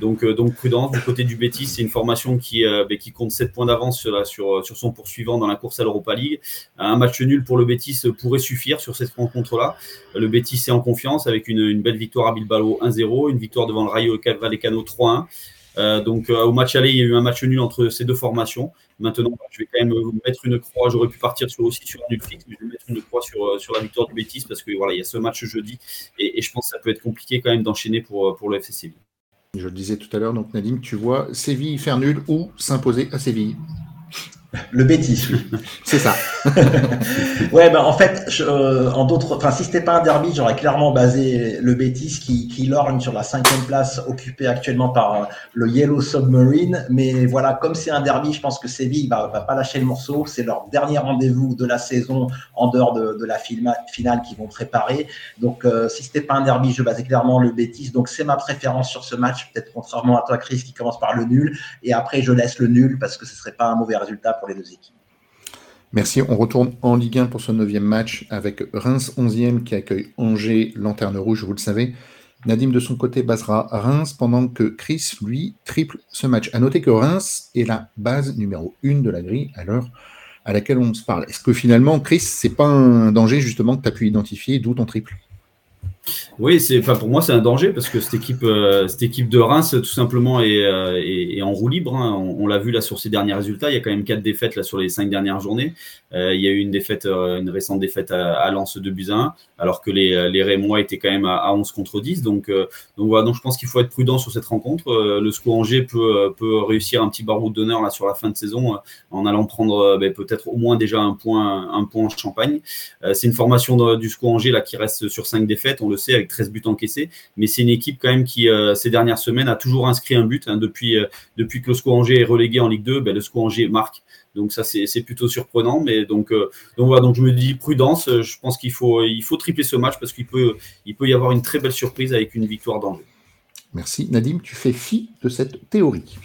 Donc, euh, donc prudence du côté du Betis, c'est une formation qui, ben, qui compte 7 points d'avance sur, sur, sur, son poursuivant dans la course à l'Europa League. Un match nul pour le Betis pourrait suffire sur cette rencontre-là. Le Betis est en confiance avec une, une belle victoire à Bilbao 1-0, une victoire devant le Rayo Vallecano 3-1. Euh, donc euh, au match aller, il y a eu un match nul entre ces deux formations. Maintenant, je vais quand même mettre une croix. J'aurais pu partir sur, aussi sur un nul fixe, mais je vais mettre une croix sur, euh, sur la victoire du Bétis parce que voilà, il y a ce match jeudi et, je pense que ça peut être compliqué quand même d'enchaîner pour, pour le FC Séville. Je le disais tout à l'heure, donc Nadine, tu vois Séville faire nul ou s'imposer à Séville le bêtis, C'est ça. ouais, ben en fait, euh, en d'autres, enfin, si c'était pas un derby, j'aurais clairement basé le Betis qui, qui lorgne sur la cinquième place occupée actuellement par euh, le Yellow Submarine. Mais voilà, comme c'est un derby, je pense que Séville va, va pas lâcher le morceau. C'est leur dernier rendez-vous de la saison en dehors de, de la finale qu'ils vont préparer. Donc, euh, si c'était pas un derby, je basais clairement le Betis. Donc, c'est ma préférence sur ce match, peut-être contrairement à toi, Chris, qui commence par le nul. Et après, je laisse le nul parce que ce serait pas un mauvais résultat pour les deux équipes. Merci. On retourne en Ligue 1 pour ce neuvième match avec Reims 11e qui accueille Angers, Lanterne Rouge, vous le savez. Nadim de son côté basera Reims pendant que Chris, lui, triple ce match. À noter que Reims est la base numéro 1 de la grille à l'heure à laquelle on se parle. Est-ce que finalement, Chris, c'est pas un danger justement que tu as pu identifier, d'où ton triple? Oui, c'est, enfin, pour moi, c'est un danger parce que cette équipe, euh, cette équipe de Reims, tout simplement, est, euh, en roue libre. Hein. On, l'a vu là sur ses derniers résultats. Il y a quand même quatre défaites là sur les cinq dernières journées. Euh, il y a eu une défaite, une récente défaite à, à Lens de Buzyn, alors que les, les Rémois étaient quand même à, 11 contre 10. Donc, donc voilà. Donc je pense qu'il faut être prudent sur cette rencontre. le SCO Angers peut, peut réussir un petit baroud d'honneur là sur la fin de saison en allant prendre ben, peut-être au moins déjà un point, un point en Champagne. c'est une formation du SCO Angers là qui reste sur cinq défaites. Avec 13 buts encaissés, mais c'est une équipe quand même qui, euh, ces dernières semaines, a toujours inscrit un but. Hein. depuis, euh, depuis que le SCO Angers est relégué en Ligue 2, ben, le SCO Angers marque. Donc ça, c'est plutôt surprenant. Mais donc, euh, donc voilà, donc je me dis prudence. Je pense qu'il faut, il faut tripler ce match parce qu'il peut, il peut y avoir une très belle surprise avec une victoire d'Angers. Merci. Nadim, tu fais fi de cette théorie.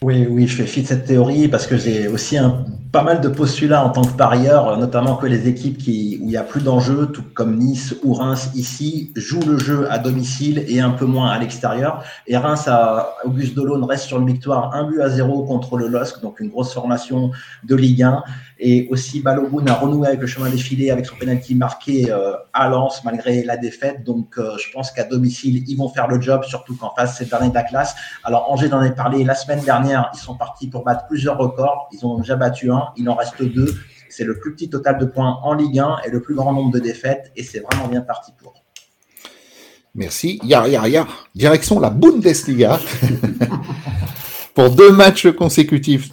Oui, oui, je fais fi de cette théorie parce que j'ai aussi un, pas mal de postulats en tant que parieur, notamment que les équipes qui, où il y a plus d'enjeux, tout comme Nice ou Reims ici, jouent le jeu à domicile et un peu moins à l'extérieur. Et Reims, à Auguste Delaune, reste sur une victoire, un but à zéro contre le LOSC, donc une grosse formation de Ligue 1. Et aussi, Balogun a renoué avec le chemin défilé avec son penalty marqué euh, à Lens malgré la défaite. Donc, euh, je pense qu'à domicile, ils vont faire le job, surtout qu'en face, c'est le dernier de la classe. Alors, Angers en a parlé la semaine dernière. Ils sont partis pour battre plusieurs records. Ils ont déjà battu un. Il en reste deux. C'est le plus petit total de points en Ligue 1 et le plus grand nombre de défaites. Et c'est vraiment bien parti pour. Merci. Ya, ya, ya. Direction la Bundesliga. pour deux matchs consécutifs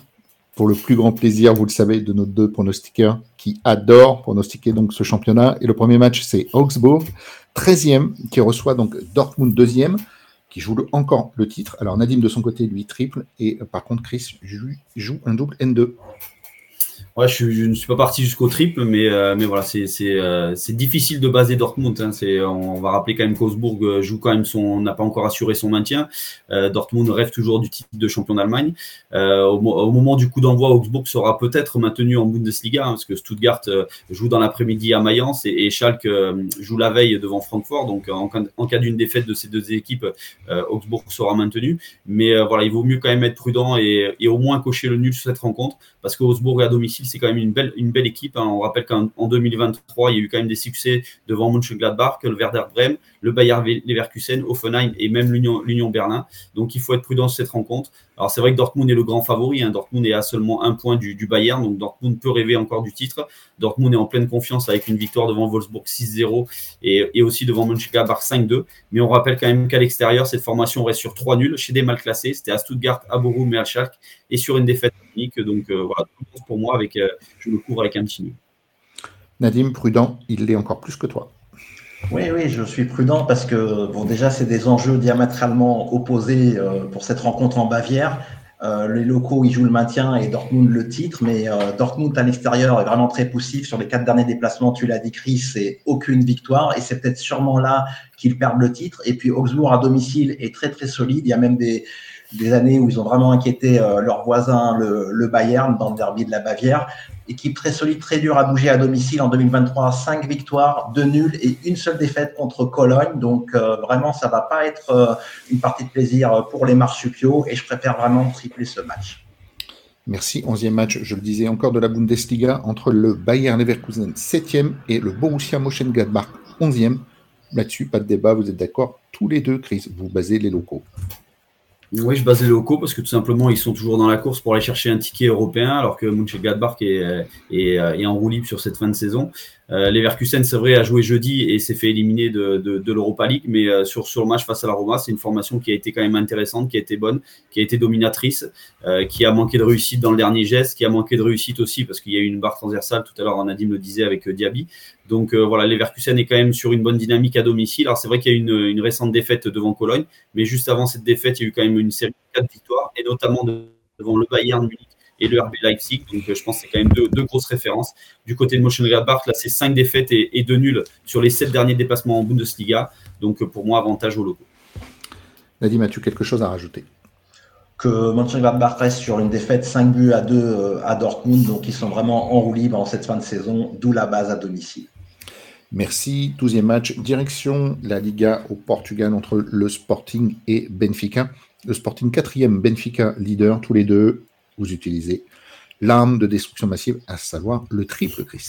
pour le plus grand plaisir, vous le savez, de nos deux pronostiqueurs qui adorent pronostiquer donc ce championnat. Et le premier match, c'est Augsbourg, 13e, qui reçoit donc Dortmund, 2e, qui joue encore le titre. Alors Nadim, de son côté, lui, triple. Et par contre, Chris joue un double N2. Ouais, je, ne suis pas parti jusqu'au triple, mais, euh, mais voilà, c'est euh, difficile de baser Dortmund. Hein, on va rappeler quand même qu'Augsbourg euh, joue quand même son, n'a pas encore assuré son maintien. Dortmund rêve toujours du titre de champion d'Allemagne. Au, moment du coup d'envoi, Augsbourg sera peut-être maintenu en Bundesliga, hein, parce que Stuttgart joue dans l'après-midi à Mayence et, et Schalke joue la veille devant Francfort. Donc en, cas d'une défaite de ces deux équipes, Augsbourg sera maintenu. Mais voilà, il vaut mieux quand même être prudent et, au moins cocher le nul sur cette rencontre, parce que Augsbourg à domicile c'est quand même une belle, équipe. Hein. On rappelle qu'en 2023, il y a eu quand même des succès devant Mönchengladbach, le Werder Bremen, le Bayer Leverkusen, Offenheim et même l'Union Berlin. Donc il faut être prudent sur cette rencontre. Alors c'est vrai que Dortmund est le grand favori. Hein. Dortmund est à seulement un point du, Bayern, donc Dortmund peut rêver encore du titre. Dortmund est en pleine confiance avec une victoire devant Wolfsburg 6-0 et, aussi devant Mönchengladbach 5-2. Mais on rappelle quand même qu'à l'extérieur, cette formation reste sur trois nuls chez des mal classés. C'était à Stuttgart, à Bochum et à Schalke et sur une défaite unique. Donc euh, voilà, pour moi, avec, euh, je me couvre avec un petit nul. Nadim, prudent, il l'est encore plus que toi. Oui, oui, je suis prudent parce que, bon, déjà, c'est des enjeux diamétralement opposés euh, pour cette rencontre en Bavière. Euh, les locaux, ils jouent le maintien et Dortmund le titre, mais euh, Dortmund à l'extérieur est vraiment très poussif. Sur les quatre derniers déplacements, tu l'as dit, Chris, c'est aucune victoire et c'est peut-être sûrement là qu'ils perdent le titre. Et puis Augsbourg à domicile est très très solide. Il y a même des, années où ils ont vraiment inquiété euh, leur voisin, le, le, Bayern, dans le derby de la Bavière. Équipe très solide, très dure à bouger à domicile en 2023. Cinq victoires, deux nuls et une seule défaite contre Cologne. Donc euh, vraiment, ça va pas être euh, une partie de plaisir pour les marsupiaux et je préfère vraiment tripler ce match. Merci. Onzième match, je le disais encore de la Bundesliga entre le Bayern Leverkusen 7e et le Borussia Mönchengladbach 11e. Là-dessus, pas de débat, vous êtes d'accord tous les deux, Chris. Vous basez les locaux. Oui, je base les locaux parce que tout simplement, ils sont toujours dans la course pour aller chercher un ticket européen, alors que Mönchengladbach est, est, est en roue sur cette fin de saison. Euh, Leverkusen, c'est vrai, a joué jeudi et s'est fait éliminer de, l'Europa League, mais euh, sur, le match face à la Roma, c'est une formation qui a été quand même intéressante, qui a été bonne, qui a été dominatrice, euh, qui a manqué de réussite dans le dernier geste, qui a manqué de réussite aussi parce qu'il y a eu une barre transversale, tout à l'heure Nadim le disait avec Diaby. Donc voilà, Leverkusen est quand même sur une bonne dynamique à domicile. Alors c'est vrai qu'il y a eu une, récente défaite devant Cologne, mais juste avant cette défaite, il y a eu quand même une série de quatre victoires, et notamment devant le Bayern Munich et le RB Leipzig. Donc, euh, je pense que c'est quand même deux, deux, grosses références. Du côté de Mönchengladbach, là, c'est cinq défaites et, et, deux nuls sur les sept derniers déplacements en Bundesliga. Donc, euh, pour moi, avantage au locaux. Nadim, as-tu quelque chose à rajouter? Que Mönchengladbach reste sur une défaite 5 buts à 2 euh, à Dortmund, donc ils sont vraiment en roue libre en cette fin de saison, d'où la base à domicile. Merci. 12e match, direction la Liga au Portugal entre le Sporting et Benfica. Le Sporting 4e, Benfica leader, tous les deux vous utilisez l'arme de destruction massive, à savoir le triple Chris.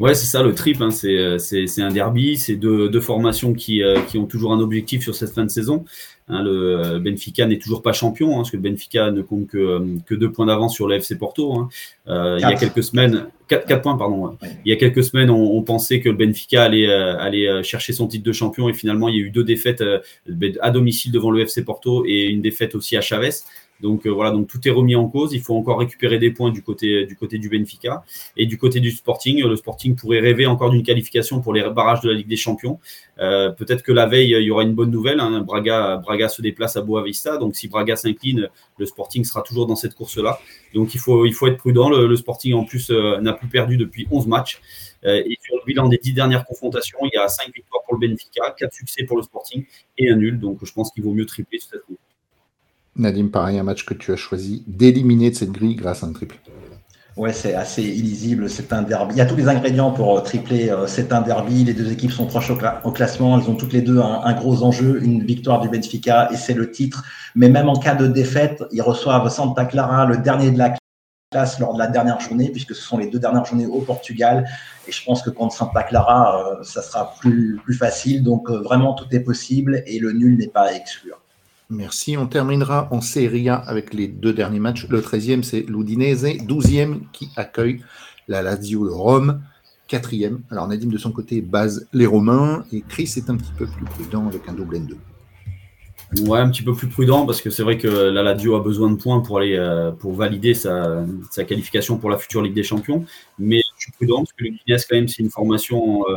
Ouais, c'est ça le trip. Hein. Euh, c'est un derby, c'est deux, deux, formations qui, euh, qui, ont toujours un objectif sur cette fin de saison. Hein, le euh, Benfica n'est toujours pas champion, hein, parce que le Benfica ne compte que, que deux points d'avance sur le FC Porto. Euh, il y a quelques semaines, quatre, quatre points, pardon. Il y a quelques semaines, on, on, pensait que le Benfica allait, allait chercher son titre de champion, et finalement, il y a eu deux défaites à domicile devant le FC Porto et une défaite aussi à Chavez. Donc euh, voilà, donc tout est remis en cause. Il faut encore récupérer des points du côté du côté du Benfica et du côté du Sporting. Le Sporting pourrait rêver encore d'une qualification pour les barrages de la Ligue des Champions. Euh, Peut-être que la veille il y aura une bonne nouvelle. Hein. Braga se déplace à Boavista, donc si Braga s'incline, le Sporting sera toujours dans cette course-là. Donc il faut il faut être prudent. Le, Sporting en plus euh, n'a plus perdu depuis 11 matchs. Et sur le bilan des 10 dernières confrontations, il y a 5 victoires pour le Benfica, 4 succès pour le Sporting et un nul. Donc je pense qu'il vaut mieux tripler cette Nadim, pareil, un match que tu as choisi d'éliminer de cette grille grâce à un triple. Ouais, c'est assez illisible. C'est un derby. Il y a tous les ingrédients pour euh, tripler. Euh, c'est un derby. Les deux équipes sont proches au, classement. Elles ont toutes les deux un, gros enjeu, une victoire du Benfica et c'est le titre. Mais même en cas de défaite, ils reçoivent Santa Clara, le dernier de la classe lors de la dernière journée, puisque ce sont les deux dernières journées au Portugal. Et je pense que contre Santa Clara, euh, ça sera plus, facile. Donc vraiment, tout est possible et le nul n'est pas à exclure. Merci. On terminera en Serie A avec les deux derniers matchs. Le 13e, c'est l'Udinese. 12e qui accueille la Lazio de Rome. 4e. Alors Nadim, de son côté, base les Romains. Et Chris est un petit peu plus prudent avec un double N2. Ouais, un petit peu plus prudent parce que c'est vrai que la Lazio a besoin de points pour, aller, euh, pour valider sa, qualification pour la future Ligue des Champions. Mais je suis prudent parce que l'Udinese, quand même, c'est une formation. Euh,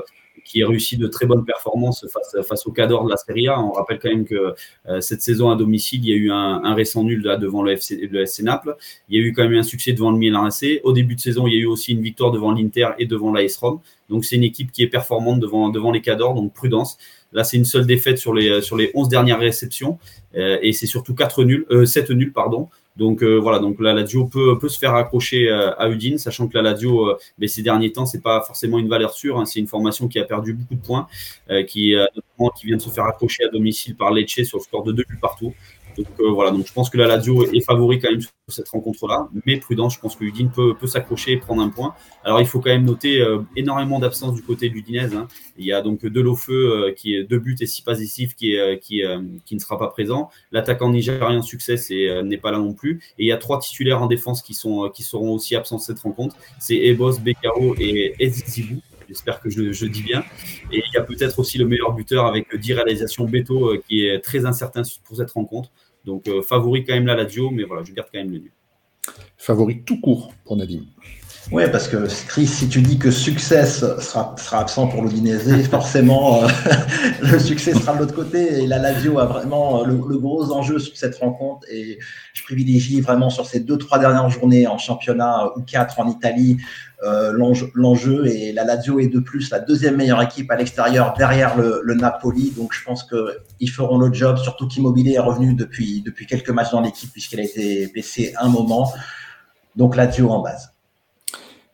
qui a réussi de très bonnes performances face, au Cador de la Serie A. On rappelle quand même que euh, cette saison à domicile, il y a eu un, récent nul devant le FC, le FC, Naples. Il y a eu quand même un succès devant le Milan AC. Au début de saison, il y a eu aussi une victoire devant l'Inter et devant l'AS Rome. Donc c'est une équipe qui est performante devant, les Cadors, donc prudence. Là, c'est une seule défaite sur les, sur les 11 dernières réceptions euh, et c'est surtout 4 nuls, euh, 7 nuls, pardon. Donc euh, voilà, donc la Lazio peut, se faire accrocher euh, à Udine, sachant que la Lazio, euh, ben, ces derniers temps, c'est pas forcément une valeur sûre. Hein, c'est une formation qui a perdu beaucoup de points, qui, qui vient de se faire accrocher à domicile par Lecce sur le score de 2 buts partout. Donc euh, voilà, donc je pense que la Lazio est favori quand même sur cette rencontre-là, mais prudent, je pense que Udine peut, peut s'accrocher et prendre un point. Alors il faut quand même noter euh, énormément d'absence du côté de l'Udinese. Hein. Il y a donc Delofeu euh, qui est deux buts et six décisives qui, est, qui, ne sera pas présent. L'attaquant nigérien succès n'est pas là non plus. Et il y a trois titulaires en défense qui, sont, qui seront aussi absents de cette rencontre. C'est Ebos, Bekaro et Ezizibou. J'espère que je, dis bien. Et il y a peut-être aussi le meilleur buteur avec 10 réalisations Beto qui est très incertain pour cette rencontre. Donc, euh, favori quand même la Lazio, mais voilà, je garde quand même le nul. Favori tout court pour Nadim. Oui, parce que Chris, si tu dis que succès sera, sera absent pour l'Udinese, forcément, euh, le succès sera de l'autre côté. Et la Lazio a vraiment euh, le, gros enjeu sur cette rencontre. Et je privilégie vraiment sur ces deux, trois dernières journées en championnat ou quatre en Italie euh, l'enjeu. Et la Lazio est de plus la deuxième meilleure équipe à l'extérieur derrière le, le, Napoli. Donc je pense qu'ils feront le job, surtout qu'Immobilier est revenu depuis, depuis quelques matchs dans l'équipe puisqu'elle a été baissée un moment. Donc Lazio en base.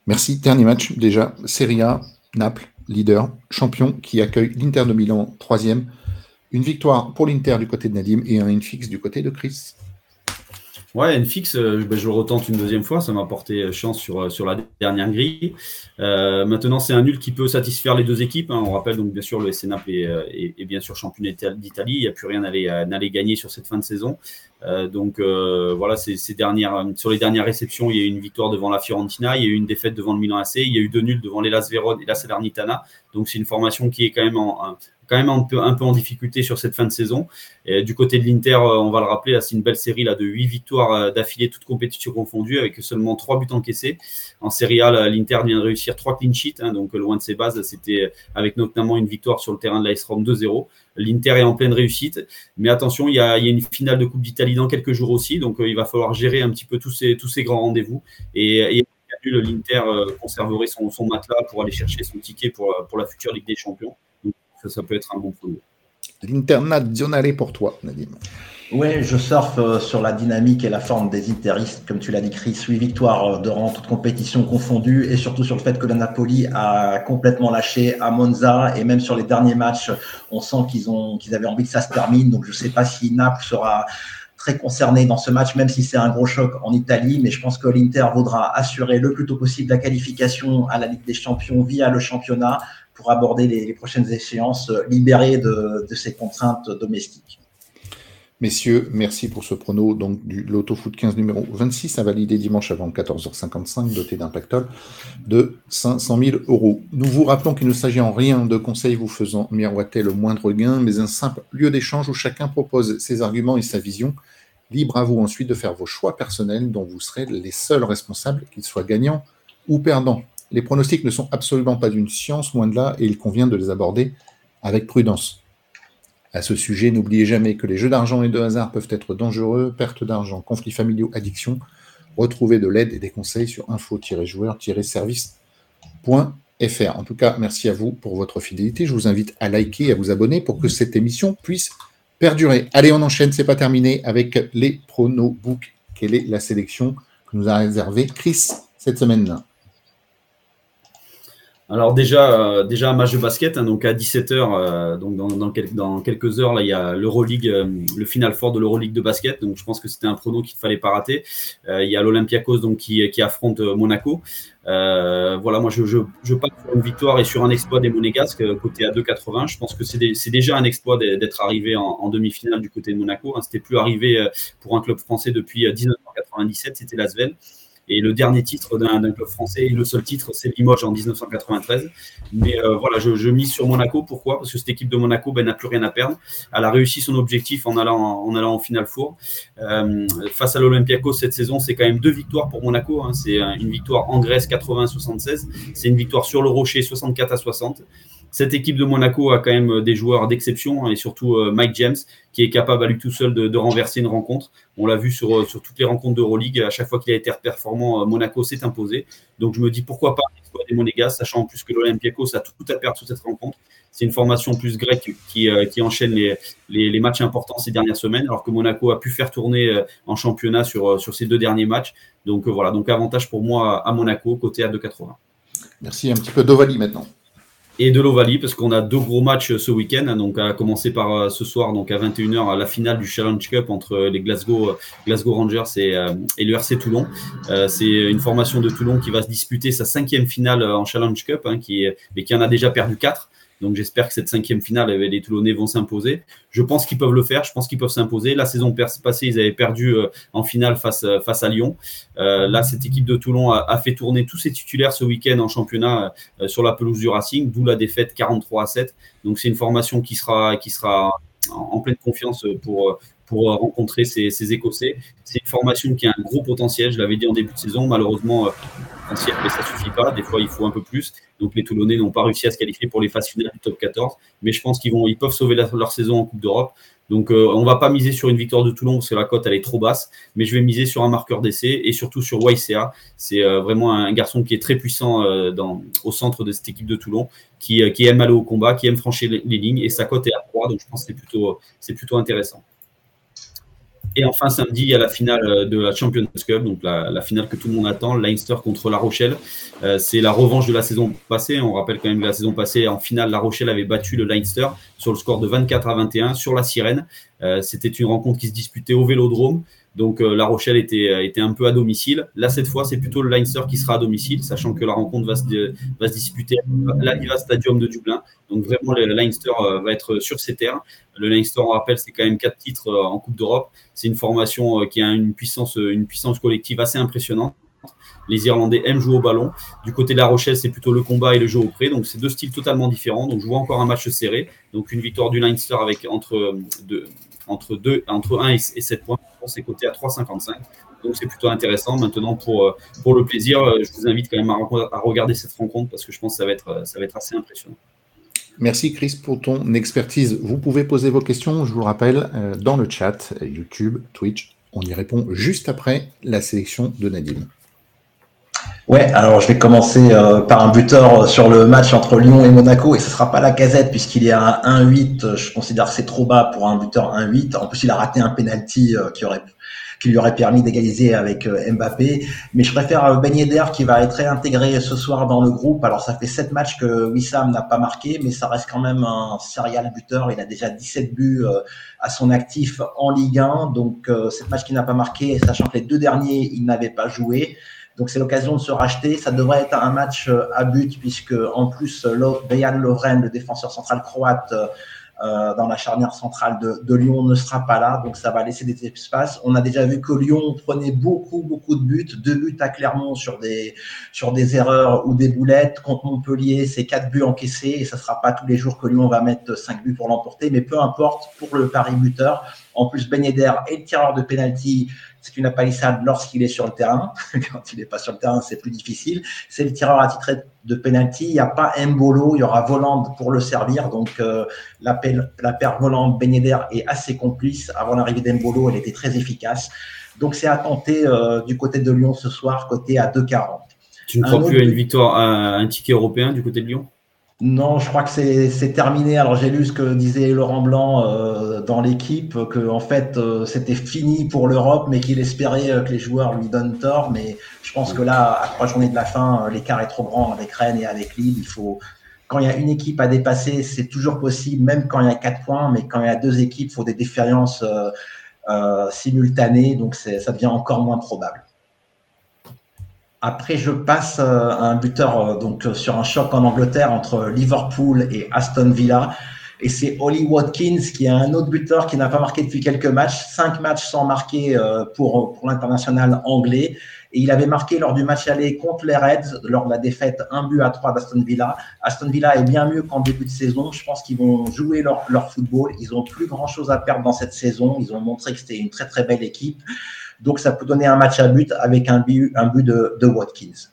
Merci. Dernier match déjà. Serie A, Naples, leader, champion qui accueille l'Inter de Milan, troisième. Une victoire pour l'Inter du côté de Nadim et un fixe du côté de Chris. Ouais, une fixe, euh, ben, je retente une deuxième fois, ça m'a porté euh, chance sur, euh, sur la dernière grille. maintenant, c'est un nul qui peut satisfaire les deux équipes. Hein. On rappelle donc bien sûr le SC Naples est, bien sûr champion d'Italie. Il n'y a plus rien à aller, gagner sur cette fin de saison. Donc voilà, ces, dernières, sur les dernières réceptions, il y a eu une victoire devant la Fiorentina, il y a eu une défaite devant le Milan AC, il y a eu deux nuls devant les Las Vérone et la Salernitana. Donc c'est une formation qui est quand même un peu, en difficulté sur cette fin de saison. Et du côté de l'Inter, euh, on va le rappeler, c'est une belle série là, de 8 victoires euh, d'affilée, toutes compétitions confondues, avec seulement 3 buts encaissés. En Serie A, l'Inter vient de réussir 3 clean sheets, hein, donc loin de ses bases. C'était avec notamment une victoire sur le terrain de l'AS Rome 2-0. L'Inter est en pleine réussite, mais attention, il y a, une finale de Coupe d'Italie dans quelques jours aussi, donc euh, il va falloir gérer un petit peu tous ces, grands rendez-vous. Et, et l'Inter conserverait son, matelas pour aller chercher son ticket pour, pour la future Ligue des Champions ça, peut être un bon produit. L'internazionale pour toi, Nadim. Oui, je surfe euh, sur la dynamique et la forme des Interistes, comme tu l'as dit, Chris. 8 victoires euh, de rang, toutes compétitions confondues, et surtout sur le fait que la Napoli a complètement lâché à Monza, et même sur les derniers matchs, on sent qu'ils qu'ils avaient envie que ça se termine. Donc je ne sais pas si Naples sera très concerné dans ce match, même si c'est un gros choc en Italie. Mais je pense que l'Inter voudra assurer le plus tôt possible la qualification à la Ligue des Champions via le championnat pour aborder les, prochaines échéances libérées de, de ces contraintes domestiques. Messieurs, merci pour ce prono donc du Loto Foot 15 numéro 26 à valider dimanche avant 14h55, doté d'un pactole de 500 000 euros. Nous vous rappelons qu'il ne s'agit en rien de conseils vous faisant miroiter le moindre gain, mais un simple lieu d'échange où chacun propose ses arguments et sa vision. Libre à vous ensuite de faire vos choix personnels dont vous serez les seuls responsables, qu'ils soient gagnants ou perdants. Les pronostics ne sont absolument pas une science, loin de là, et il convient de les aborder avec prudence. À ce sujet, n'oubliez jamais que les jeux d'argent et de hasard peuvent être dangereux, perte d'argent, conflits familiaux, addiction. Retrouvez de l'aide et des conseils sur info-joueur-service.fr. En tout cas, merci à vous pour votre fidélité. Je vous invite à liker et à vous abonner pour que cette émission puisse perdurer. Allez, on enchaîne, c'est pas terminé avec les pronos book. Quelle est la sélection que nous a réservé Chris cette semaine-là alors déjà, euh, déjà un match de basket, hein, donc à 17h, euh, donc dans, quelques heures, il y a l'Euroleague, euh, le final fort de l'Euroleague de basket. Donc je pense que c'était un prono qu'il ne fallait pas rater. il y a l'Olympiakos donc qui, affronte Monaco. voilà, moi je, je, je sur une victoire et sur un exploit des Monégasques côté à 2,80. Je pense que c'est déjà un exploit d'être arrivé en, demi-finale du côté de Monaco. Hein. C'était plus arrivé pour un club français depuis 1997, c'était l'Asvel. Et le dernier titre d'un club français et le seul titre, c'est Limoges en 1993. Mais euh, voilà, je, mise sur Monaco. Pourquoi? Parce que cette équipe de Monaco ben, n'a plus rien à perdre. Elle a réussi son objectif en allant en, allant finale four. Euh, face à l'Olympiakos cette saison, c'est quand même deux victoires pour Monaco. Hein. C'est une victoire en Grèce 80-76. C'est une victoire sur le Rocher 64 à 60 cette équipe de Monaco a quand même des joueurs d'exception hein, et surtout euh, Mike James qui est capable à lui tout seul de, renverser une rencontre. On l'a vu sur, euh, toutes les rencontres d'Euroleague. À chaque fois qu'il a été performant, euh, Monaco s'est imposé. Donc je me dis pourquoi pas des Monégas, sachant en plus que l'Olympiakos a tout à perdre sur cette rencontre. C'est une formation plus grecque qui, enchaîne les, les, matchs importants ces dernières semaines, alors que Monaco a pu faire tourner en championnat sur, sur ces deux derniers matchs. Donc voilà, donc avantage pour moi à Monaco, côté à 2,80. Merci. Un petit peu d'Ovalie maintenant et de l'Ovalie parce qu'on a deux gros matchs ce week-end. Hein, donc à commencer par euh, ce soir, donc à 21h, la finale du Challenge Cup entre les Glasgow, Glasgow Rangers et, euh, et le RC Toulon. Euh, c'est une formation de Toulon qui va se disputer sa cinquième finale en Challenge Cup, hein, qui, mais qui en a déjà perdu quatre. Donc j'espère que cette cinquième finale, les Toulonnais vont s'imposer. Je pense qu'ils peuvent le faire, je pense qu'ils peuvent s'imposer. La saison passée, ils avaient perdu euh, en finale face, euh, face à Lyon. Euh, là, cette équipe de Toulon a, fait tourner tous ses titulaires ce week-end en championnat sur la pelouse du Racing, d'où la défaite 43 à 7. Donc c'est une formation qui sera, qui sera en, pleine confiance pour, pour rencontrer ces, ces Écossais. C'est une formation qui a un gros potentiel, je l'avais dit en début de saison. Malheureusement, mais ça suffit pas. Des fois, il faut un peu plus. Donc, les Toulonnais n'ont pas réussi à se qualifier pour les phases finales du top 14. Mais je pense qu'ils vont, ils peuvent sauver leur saison en Coupe d'Europe. Donc, euh, on va pas miser sur une victoire de Toulon parce que la cote, elle est trop basse. Mais je vais miser sur un marqueur d'essai et surtout sur YCA. C'est euh, vraiment un garçon qui est très puissant euh, au centre de cette équipe de Toulon, qui, qui aime aller au combat, qui aime franchir les, les lignes. Et sa cote est à 3. Donc, je pense que c'est plutôt, c'est plutôt intéressant. Et enfin, samedi, il y a la finale euh, de la Champions Cup, donc la, finale que tout le monde attend, Leinster contre La Rochelle. Euh, c'est la revanche de la saison passée. On rappelle quand même que la saison passée, en finale, La Rochelle avait battu le Leinster sur le score de 24 à 21 sur la Sirène. Euh, c'était une rencontre qui se disputait au Vélodrome. Donc La Rochelle était, était un peu à domicile. Là, cette fois, c'est plutôt le Leinster qui sera à domicile, sachant que la rencontre va se, va se disputer à l'Aviva Stadium de Dublin. Donc vraiment, le Leinster va être sur ses terres. Le Leinster, on rappelle, c'est quand même quatre titres euh, en Coupe d'Europe. C'est une formation euh, qui a une puissance, euh, une puissance collective assez impressionnante. Les Irlandais aiment jouer au ballon. Du côté de La Rochelle, c'est plutôt le combat et le jeu au près. Donc, c'est deux styles totalement différents. Donc, je vois encore un match serré. Donc, une victoire du Leinster avec entre, deux, entre, deux, entre 1 et 7 points. C'est coté à 3,55. Donc, c'est plutôt intéressant. Maintenant, pour, pour le plaisir, je vous invite quand même à, regarder cette rencontre parce que je pense que ça va être, ça va être assez impressionnant. Merci Chris pour ton expertise. Vous pouvez poser vos questions, je vous le rappelle, euh, dans le chat, YouTube, Twitch. On y répond juste après la sélection de Nadine. Ouais, alors je vais commencer euh, par un buteur sur le match entre Lyon et Monaco et ce sera pas la casette puisqu'il est à 1-8. Je considère que c'est trop bas pour un buteur 1-8. En plus, il a raté un penalty euh, qui lui aurait permis d'égaliser avec Mbappé. Mais je préfère Ben Yedder qui va être réintégré ce soir dans le groupe. Alors ça fait sept matchs que Wissam n'a pas marqué, mais ça reste quand même un serial buteur. Il a déjà 17 buts à son actif en Ligue 1. Donc sept matchs qu'il n'a pas marqué, sachant que les deux derniers, il n'avait pas joué. Donc c'est l'occasion de se racheter. Ça devrait être un match euh, à but puisque en plus Bejan le défenseur central croate, euh, dans la charnière centrale de, Lyon ne sera pas là, donc ça va laisser des espaces. On a déjà vu que Lyon prenait beaucoup, beaucoup de buts, deux buts à Clermont sur des, sur des erreurs ou des boulettes. Contre Montpellier, c'est quatre buts encaissés et ça sera pas tous les jours que Lyon va mettre cinq buts pour l'emporter, mais peu importe pour le pari buteur. En plus, Ben Yedder est le tireur de penalty c'est une palissade lorsqu'il est sur le terrain. Quand il n'est pas sur le terrain, c'est plus difficile. C'est le tireur attitré de penalty. Il n'y a pas Mbolo, il y aura Voland pour le servir. Donc euh, la, paire Voland Benyeder est assez complice. Avant l'arrivée d'Embolo, elle était très efficace. Donc c'est à tenter euh, du côté de Lyon ce soir, côté à 2,40. Tu ne crois plus à une victoire, à un ticket européen du côté de Lyon? Non, je crois que c'est terminé. Alors j'ai lu ce que disait Laurent Blanc euh, dans l'équipe, que en fait euh, c'était fini pour l'Europe, mais qu'il espérait euh, que les joueurs lui donnent tort. Mais je pense que là, à trois journées de la fin, l'écart est trop grand avec Rennes et avec Lille. Il faut, quand il y a une équipe à dépasser, c'est toujours possible, même quand il y a quatre points. Mais quand il y a deux équipes, il faut des défaillances simultanées, donc ça devient encore moins probable. Après, je passe euh, à un buteur euh, donc euh, sur un choc en Angleterre entre Liverpool et Aston Villa. Et c'est Ollie Watkins qui est un autre buteur qui n'a pas marqué depuis quelques matchs, cinq matchs sans marquer pour, pour l'international anglais. Et il avait marqué lors du match aller contre les Reds, lors de la défaite un but à 3 d'Aston Villa. Aston Villa est bien mieux qu'en début de saison. Je pense qu'ils vont jouer leur, leur football. Ils ont plus grand chose à perdre dans cette saison. Ils ont montré que c'était une très très belle équipe. Donc, ça peut donner un match à but avec un but, de, Watkins.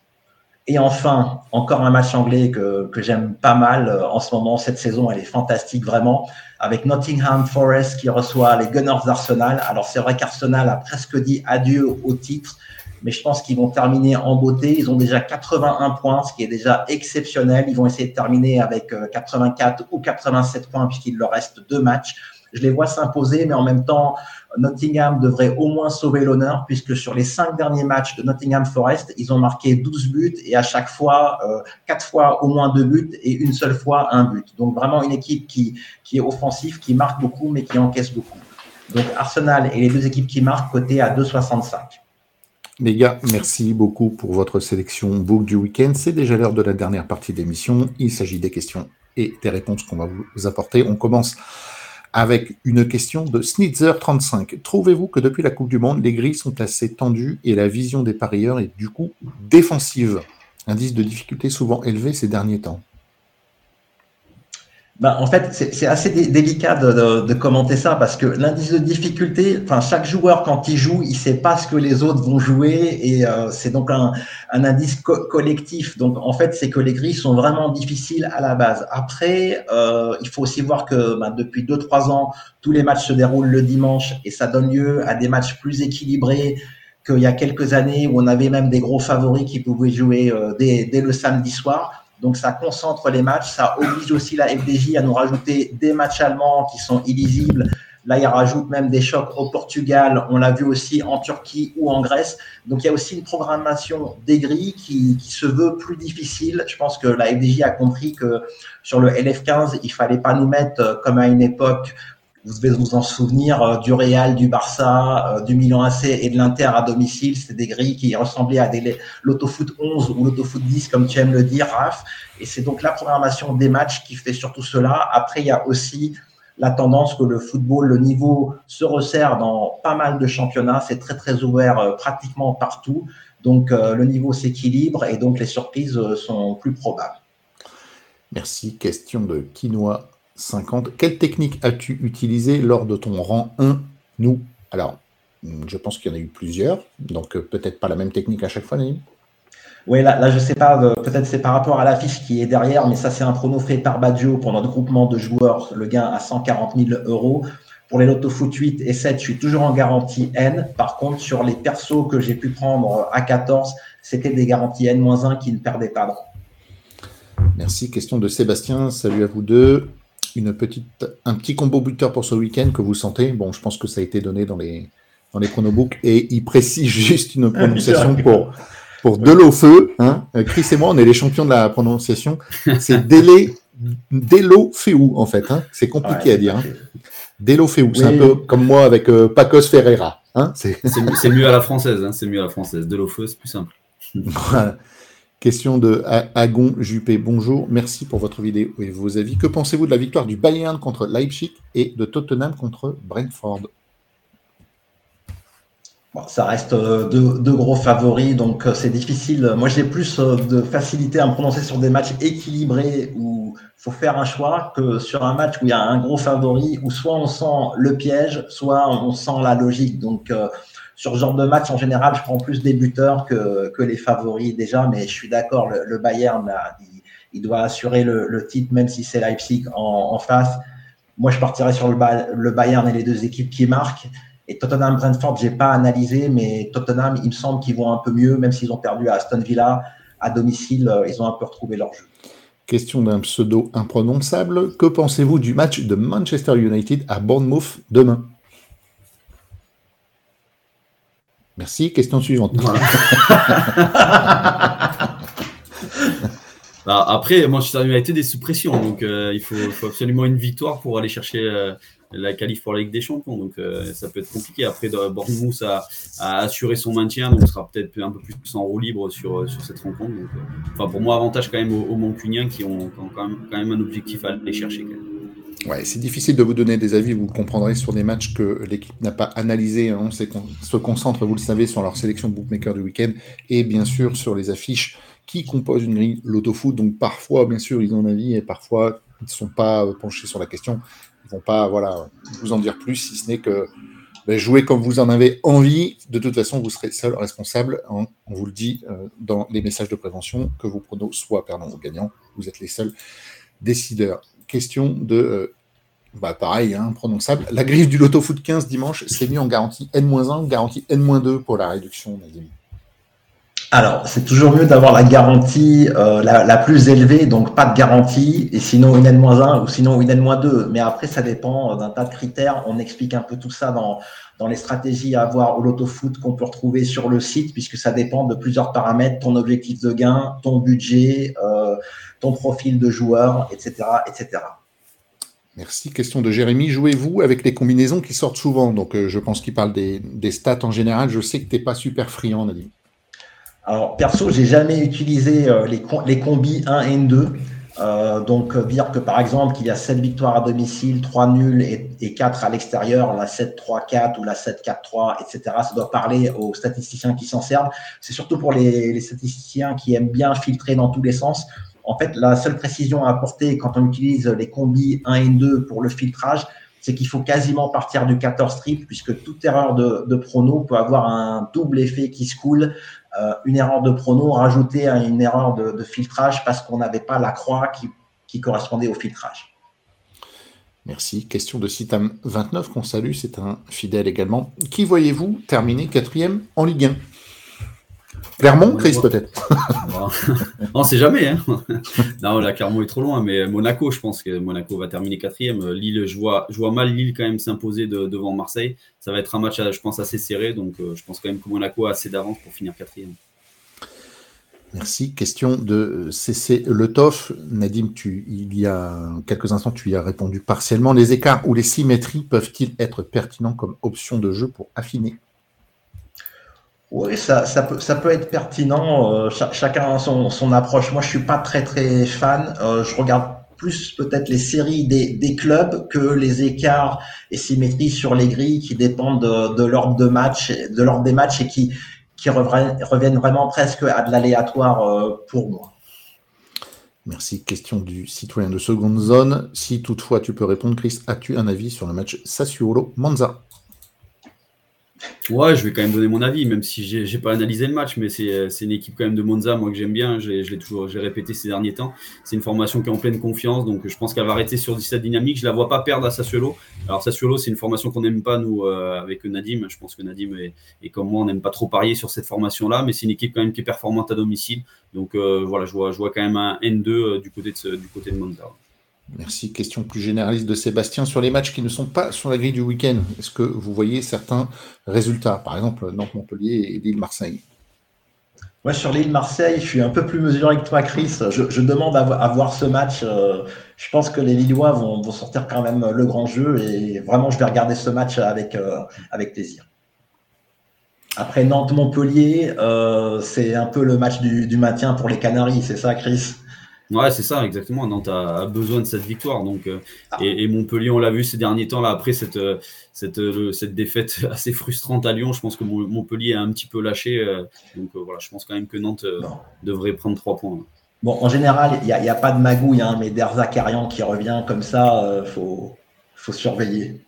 Et enfin, encore un match anglais que, que j'aime pas mal euh, en ce moment. Cette saison, elle est fantastique vraiment. Avec Nottingham Forest qui reçoit les Gunners d'Arsenal. Alors, c'est vrai qu'Arsenal a presque dit adieu au titre, mais je pense qu'ils vont terminer en beauté. Ils ont déjà 81 points, ce qui est déjà exceptionnel. Ils vont essayer de terminer avec 84 euh, ou 87 points puisqu'il leur reste deux matchs. Je les vois s'imposer, mais en même temps, Nottingham devrait au moins sauver l'honneur, puisque sur les cinq derniers matchs de Nottingham Forest, ils ont marqué 12 buts et à chaque fois, euh, quatre fois au moins deux buts et une seule fois un but. Donc vraiment une équipe qui, qui est offensive, qui marque beaucoup, mais qui encaisse beaucoup. Donc Arsenal et les deux équipes qui marquent, côté à 2,65. Les gars, merci beaucoup pour votre sélection book du week-end. C'est déjà l'heure de la dernière partie d'émission. Il s'agit des questions et des réponses qu'on va vous apporter. On commence avec une question de Snitzer35. Trouvez-vous que depuis la Coupe du Monde, les grilles sont assez tendues et la vision des parieurs est du coup défensive? Indice de difficulté souvent élevé ces derniers temps. Ben, en fait, c'est assez délicat de, commenter ça parce que l'indice de difficulté, enfin, chaque joueur, quand il joue, il sait pas ce que les autres vont jouer et euh, c'est donc un, indice collectif. Donc, en fait, c'est que les grilles sont vraiment difficiles à la base. Après, euh, il faut aussi voir que ben, depuis deux, trois ans, tous les matchs se déroulent le dimanche et ça donne lieu à des matchs plus équilibrés qu'il y a quelques années où on avait même des gros favoris qui pouvaient jouer euh, dès, dès le samedi soir. Donc ça concentre les matchs, ça oblige aussi la FDJ à nous rajouter des matchs allemands qui sont illisibles. Là, il rajoute même des chocs au Portugal. On l'a vu aussi en Turquie ou en Grèce. Donc, il y a aussi une programmation des grilles qui, qui, se veut plus difficile. Je pense que la FDJ a compris que sur le LF15, il fallait pas nous mettre euh, comme à une époque vous devez vous en souvenir euh, du Real, du Barça, euh, du Milan AC et de l'Inter à domicile. C'était des grilles qui ressemblaient à l'autofoot 11 ou l'autofoot 10, comme tu aimes le dire, Raph. Et c'est donc la programmation des matchs qui fait surtout cela. Après, il y a aussi la tendance que le football, le niveau se resserre dans pas mal de championnats. C'est très, très ouvert euh, pratiquement partout. Donc, le niveau s'équilibre et donc les surprises sont plus probables. Merci. Question de Quinoa 50. Quelle technique as-tu utilisée lors de ton rang 1 Nous? Alors, je pense qu'il y en a eu plusieurs, donc euh, peut-être pas la même technique à chaque fois, Naïm? Oui, là, là je sais pas, euh, peut-être c'est par rapport à l'affiche qui est derrière, mais ça c'est un prono fait par Baggio pour notre groupement de joueurs, le gain à 140 000 euros. Pour les Lotto Foot 8 et 7, je suis toujours en garantie N. Par contre, sur les persos que j'ai pu prendre à 14, c'était des garanties N-1 qui ne perdaient pas. Merci. Question de Sébastien. Salut à vous deux une petite, un petit combo buteur pour ce week-end que vous sentez Bon, je pense que ça a été donné dans les, dans les pronobooks et il précise juste une prononciation pour, pour de l'eau feu. Hein. Chris et moi, on est les champions de la prononciation. C'est Délé, Delo Féou, en fait. Hein. C'est compliqué à dire. Hein. Delo Féou. C'est un peu comme moi avec euh, Pacos Ferreira. Hein. C'est mieux à la française. Hein. C'est mieux à la française. De l'eau feu, c'est plus simple. Question de Agon Juppé. Bonjour, merci pour votre vidéo et vos avis. Que pensez-vous de la victoire du Bayern contre Leipzig et de Tottenham contre Brentford? Ça reste euh, deux, gros favoris, donc euh, c'est difficile. Moi, j'ai plus euh, de facilité à me prononcer sur des matchs équilibrés où il faut faire un choix que sur un match où il y a un gros favori, où soit on sent le piège, soit on sent la logique. Donc, sur ce genre de match, en général, je prends plus des buteurs que, les favoris déjà, mais je suis d'accord, le, Bayern, il, doit assurer le, titre, même si c'est Leipzig en, face. Moi, je partirais sur le, le Bayern et les deux équipes qui marquent. Et Tottenham Brentford, j'ai pas analysé, mais Tottenham, il me semble qu'ils vont un peu mieux, même s'ils ont perdu à Aston Villa à domicile, euh, ils ont un peu retrouvé leur jeu. Question d'un pseudo imprononçable. Que pensez-vous du match de Manchester United à Bournemouth demain? Merci. Question suivante. Bah, après, Manchester United est sous pression, donc euh, il faut, absolument une victoire pour aller chercher euh, la qualif pour la Ligue des Champions. Donc euh, ça peut être compliqué. Après, Bournemouth a, a, assuré son maintien, donc sera peut-être un peu plus en roue libre sur, sur cette rencontre. enfin, pour moi, avantage quand même aux, aux Mancuniens qui ont, quand, même, quand, même, un objectif à aller chercher. C'est difficile de vous donner des avis, vous comprendrez sur des matchs que l'équipe n'a pas analysé. Hein. On se concentre, vous le savez, sur leur sélection bookmaker du week-end et bien sûr sur les affiches qui composent une grille l'autofoot. Donc parfois, bien sûr, ils ont un avis et parfois, ils ne sont pas euh, penchés sur la question. Ils ne vont pas voilà, vous en dire plus, si ce n'est que ben, jouez comme vous en avez envie. De toute façon, vous serez seul responsable. Hein. On vous le dit euh, dans les messages de prévention, que vos pronos soient perdants ou gagnants. Vous êtes les seuls décideurs. Question de euh, bah pareil, hein, prononçable. La griffe du Loto Foot 15 dimanche, c'est mis en garantie N-1 ou garantie N-2 pour la réduction, Nadim alors, c'est toujours mieux d'avoir la garantie euh, la, plus élevée, donc pas de garantie, et sinon une N-1 ou sinon une N-2. Mais après, ça dépend euh, d'un tas de critères. On explique un peu tout ça dans, dans les stratégies à avoir au loto-foot qu'on peut retrouver sur le site, puisque ça dépend de plusieurs paramètres, ton objectif de gain, ton budget, euh, ton profil de joueur, etc. etc. Merci. Question de Jérémy. Jouez-vous avec les combinaisons qui sortent souvent? Donc, je pense qu'il parle des, des, stats en général. Je sais que tu n'es pas super friand, Nadim. Alors, perso, j'ai jamais utilisé euh, les, les combis 1 et 2. Euh, donc, euh, dire que par exemple, qu'il y a 7 victoires à domicile, 3 nuls et, 4 à l'extérieur, la 7-3-4 ou la 7-4-3, etc., ça doit parler aux statisticiens qui s'en servent. C'est surtout pour les, les, statisticiens qui aiment bien filtrer dans tous les sens. En fait, la seule précision à apporter quand on utilise les combis 1 et 2 pour le filtrage, c'est qu'il faut quasiment partir du 14 strip, puisque toute erreur de, de prono peut avoir un double effet qui se coule euh, une erreur de prono rajoutée à une erreur de, filtrage parce qu'on n'avait pas la croix qui, correspondait au filtrage. Merci. Question de Citam29 qu'on salue, c'est un fidèle également. Qui voyez-vous terminer quatrième en Ligue 1 Clermont, Chris, peut-être On ne sait jamais. Hein. non, la Clermont est trop loin, mais Monaco, je pense que Monaco va terminer quatrième. Lille, je vois, je vois mal Lille quand même s'imposer devant Marseille. Ça va être un match, je pense, assez serré, donc euh, je pense quand même que Monaco a assez d'avance pour finir quatrième. Merci. Question de CC Letoff. Nadim, tu, il y a quelques instants, tu y as répondu partiellement. Les écarts ou les symétries peuvent-ils être pertinents comme option de jeu pour affiner oui, ça, peut, ça peut être pertinent. Euh, chacun a son, approche. Moi, je suis pas très très fan. Euh, je regarde plus peut-être les séries des, clubs que les écarts et symétries sur les grilles qui dépendent de, l'ordre de match, de l'ordre des matchs et qui, qui reviennent vraiment presque à de l'aléatoire euh, pour moi. Merci. Question du citoyen de seconde zone. Si toutefois tu peux répondre, Chris, as-tu un avis sur le match Sassuolo-Monza? Ouais, je vais quand même donner mon avis, même si j'ai pas analysé le match, mais c'est une équipe quand même de Monza, moi que j'aime bien, je l'ai toujours j'ai répété ces derniers temps. C'est une formation qui est en pleine confiance, donc je pense qu'elle va arrêter sur cette dynamique. Je la vois pas perdre à Sassuolo. Alors Sassuolo, c'est une formation qu'on n'aime pas nous euh, avec Nadim. Je pense que Nadim et, comme moi, on n'aime pas trop parier sur cette formation-là, mais c'est une équipe quand même qui est performante à domicile. Donc euh, voilà, je vois, je vois quand même un N2 euh, du côté de du côté de Monza. Merci. Question plus généraliste de Sébastien sur les matchs qui ne sont pas sur la grille du week-end. Est-ce que vous voyez certains résultats Par exemple, Nantes-Montpellier et Lille-Marseille? Moi, sur l'île Marseille, je suis un peu plus mesuré que toi, Chris. Je, demande à, voir ce match. Euh, je pense que les Lillois vont, sortir quand même le grand jeu et vraiment, je vais regarder ce match avec, euh, plaisir. Après Nantes-Montpellier, euh, c'est un peu le match du, du maintien pour les Canaries, c'est ça, Chris? Ouais, c'est ça, exactement. Nantes a, besoin de cette victoire. Donc, euh, ah. et, Montpellier, on l'a vu ces derniers temps, là, après cette, euh, cette, cette défaite assez frustrante à Lyon, je pense que Montpellier a un petit peu lâché. Euh, donc voilà, je pense quand même que Nantes devrait prendre trois points. Bon, en général, il n'y a, a, pas de magouille, hein, mais Derzakarian qui revient comme ça, il faut, faut surveiller.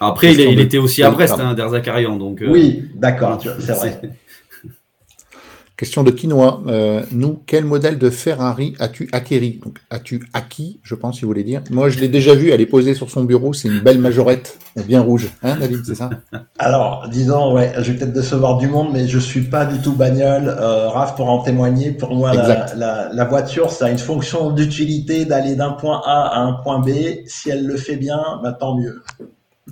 Après, il, il, était aussi à Brest, hein, Derzakarian. Donc, oui, d'accord, c'est vrai. Question de quinoa. Euh, nous, quel modèle de Ferrari as-tu acquéri? Donc, as-tu acquis, je pense, si vous voulez dire? Moi, je l'ai déjà vu, elle est posée sur son bureau. C'est une belle majorette, bien rouge. Hein, David, c'est ça? Alors, disons, ouais, je vais peut-être décevoir du monde, mais je suis pas du tout bagnole. Euh, Raph pour en témoigner. Pour moi, la, voiture, ça a une fonction d'utilité d'aller d'un point A à un point B. Si elle le fait bien, bah, tant mieux.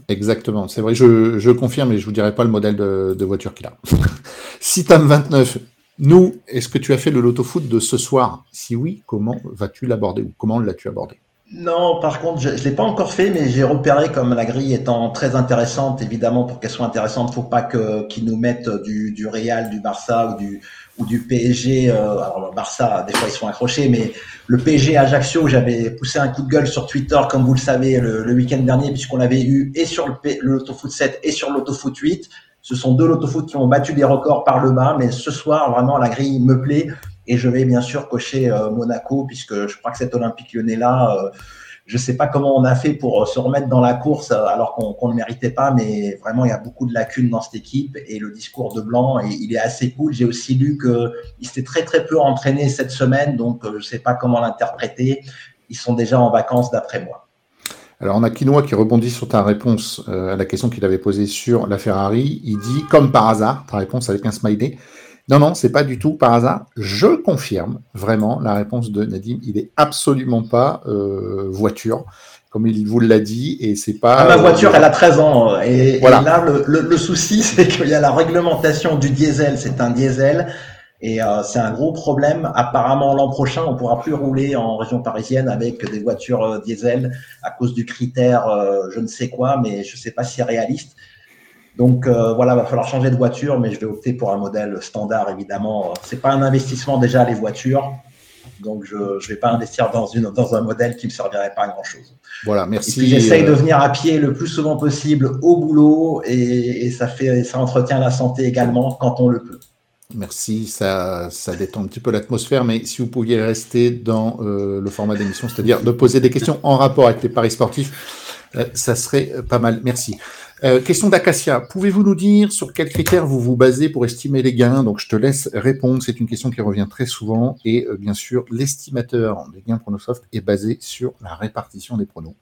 Exactement, c'est vrai, je, je, confirme, mais je vous dirai pas le modèle de, de voiture qu'il a. Citam 29, nous, est-ce que tu as fait le loto foot de ce soir? Si oui, comment vas-tu l'aborder ou comment l'as-tu abordé? Non, par contre, je ne l'ai pas encore fait, mais j'ai repéré comme la grille étant très intéressante, évidemment, pour qu'elle soit intéressante, faut pas que qu'ils nous mettent du, du Real, du Barça ou du ou du PSG. Euh, alors Barça, des fois ils sont accrochés, mais le PSG Ajaccio, j'avais poussé un coup de gueule sur Twitter, comme vous le savez, le, week-end dernier, puisqu'on l'avait eu et sur le, le Loto Foot 7 et sur le Loto Foot 8. Ce sont deux loto-foot qui ont battu des records par le bas, mais ce soir, vraiment, la grille me plaît. Et je vais bien sûr cocher euh, Monaco, puisque je crois que cet Olympique lyonnais-là, euh, je ne sais pas comment on a fait pour euh, se remettre dans la course alors qu'on ne méritait pas, mais vraiment, il y a beaucoup de lacunes dans cette équipe. Et le discours de Blanc, il est assez cool. J'ai aussi lu qu'il s'était très, très peu entraîné cette semaine, donc je ne sais pas comment l'interpréter. Ils sont déjà en vacances d'après moi. Alors, on a Quinoa qui rebondit sur ta réponse euh, à la question qu'il avait posée sur la Ferrari. Il dit, comme par hasard, ta réponse avec un smiley. Non, non, c'est pas du tout par hasard. Je confirme vraiment la réponse de Nadim. Il est absolument pas euh, voiture, comme il vous l'a dit, et c'est pas. Ah, ma voiture, elle a 13 ans. Et, voilà. là, le, le souci, c'est qu'il y a la réglementation du diesel. C'est un diesel. Et euh, c'est un gros problème. Apparemment, l'an prochain, on pourra plus rouler en région parisienne avec des voitures euh, diesel à cause du critère euh, je ne sais quoi, mais je ne sais pas si c'est réaliste. Donc voilà, va falloir changer de voiture, mais je vais opter pour un modèle standard, évidemment. C'est pas un investissement déjà les voitures, donc je ne vais pas investir dans, une, dans un modèle qui ne me servirait pas à grand chose. Voilà, merci. J'essaye de venir à pied le plus souvent possible au boulot et, et ça fait, ça entretient la santé également quand on le peut. Merci, ça, détend un petit peu l'atmosphère, mais si vous pouviez rester dans euh, le format d'émission, c'est-à-dire de poser des questions en rapport avec les paris sportifs, euh, ça serait pas mal. Merci. Euh, question d'Acacia. Pouvez-vous nous dire sur quels critères vous vous basez pour estimer les gains? Donc, je te laisse répondre. C'est une question qui revient très souvent. Et bien sûr, l'estimateur des gains Pronosoft est basé sur la répartition des pronos.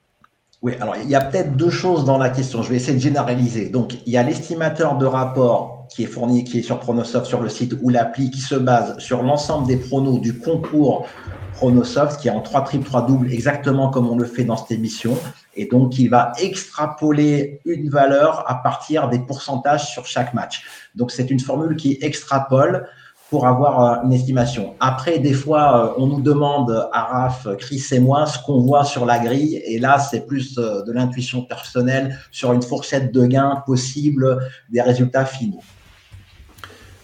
Oui, alors il y a peut-être deux choses dans la question. Je vais essayer de généraliser. Donc, il y a l'estimateur de rapport qui est fourni, qui est sur Pronosoft sur le site ou l'appli qui se base sur l'ensemble des pronos du concours Pronosoft qui est en 3 triples, 3 doubles, exactement comme on le fait dans cette émission. Et donc, il va extrapoler une valeur à partir des pourcentages sur chaque match. Donc, c'est une formule qui extrapole pour avoir euh, une estimation. Après, des fois, euh, on nous demande, Araf, Chris et moi, ce qu'on voit sur la grille. Et là, c'est plus euh, de l'intuition personnelle sur une fourchette de gains possible des résultats finaux.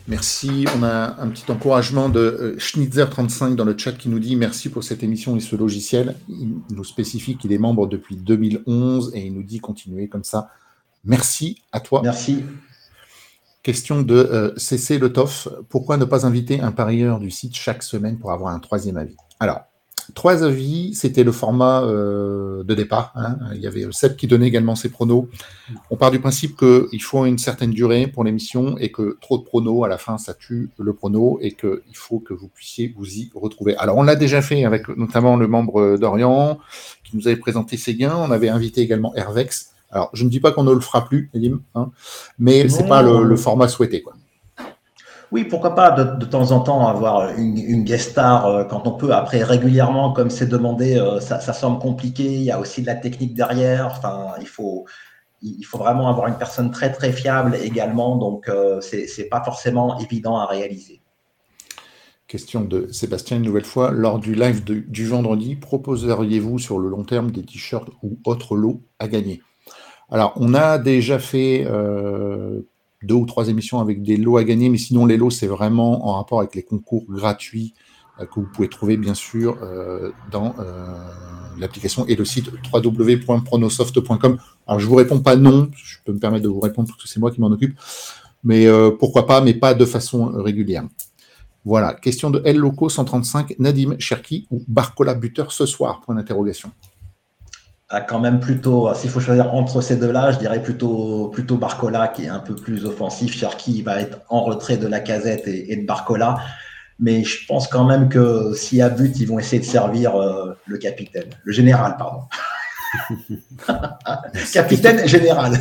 Merci. On a un petit encouragement de Schnitzer35 dans le chat qui nous dit merci pour cette émission et ce logiciel. Il nous spécifie qu'il est membre depuis 2011 et il nous dit continuez comme ça. Merci à toi. Merci. Question de euh, CC Le Toff. Pourquoi ne pas inviter un parieur du site chaque semaine pour avoir un troisième avis? Alors, trois avis, c'était le format euh, de départ. Hein. Il y avait Seb qui donnait également ses pronos. On part du principe qu'il faut une certaine durée pour l'émission et que trop de pronos, à la fin, ça tue le prono et qu'il faut que vous puissiez vous y retrouver. Alors, on l'a déjà fait avec notamment le membre d'Orient qui nous avait présenté ses gains. On avait invité également Hervex alors, je ne dis pas qu'on ne le fera plus, hein, mais ce n'est pas le, format souhaité. Quoi. Oui, pourquoi pas de, temps en temps avoir une, guest star euh, quand on peut. Après, régulièrement, comme c'est demandé, euh, ça, semble compliqué. Il y a aussi de la technique derrière. Enfin, il faut, vraiment avoir une personne très très fiable également. Donc, euh, ce c'est pas forcément évident à réaliser. Question de Sébastien, une nouvelle fois. Lors du live du vendredi, proposeriez-vous sur le long terme des t-shirts ou autres lots à gagner? Alors, on a déjà fait deux ou trois émissions avec des lots à gagner, mais sinon les lots, c'est vraiment en rapport avec les concours gratuits euh, que vous pouvez trouver bien sûr euh, dans euh, l'application et le site www.pronosoft.com. Alors je vous réponds pas non, je peux me permettre de vous répondre parce que c'est moi qui m'en occupe, mais pourquoi pas, mais pas de façon régulière. Voilà, question de L Loco 135, Nadim Cherki ou Barcola buteur ce soir? Point d'interrogation a quand même plutôt, s'il faut choisir entre ces deux-là, je dirais plutôt, plutôt Barcola qui est un peu plus offensif. Cherki va être en retrait de la casette et, de Barcola. Mais je pense quand même que s'il y a but, ils vont essayer de servir euh, le capitaine, le général, pardon. capitaine général.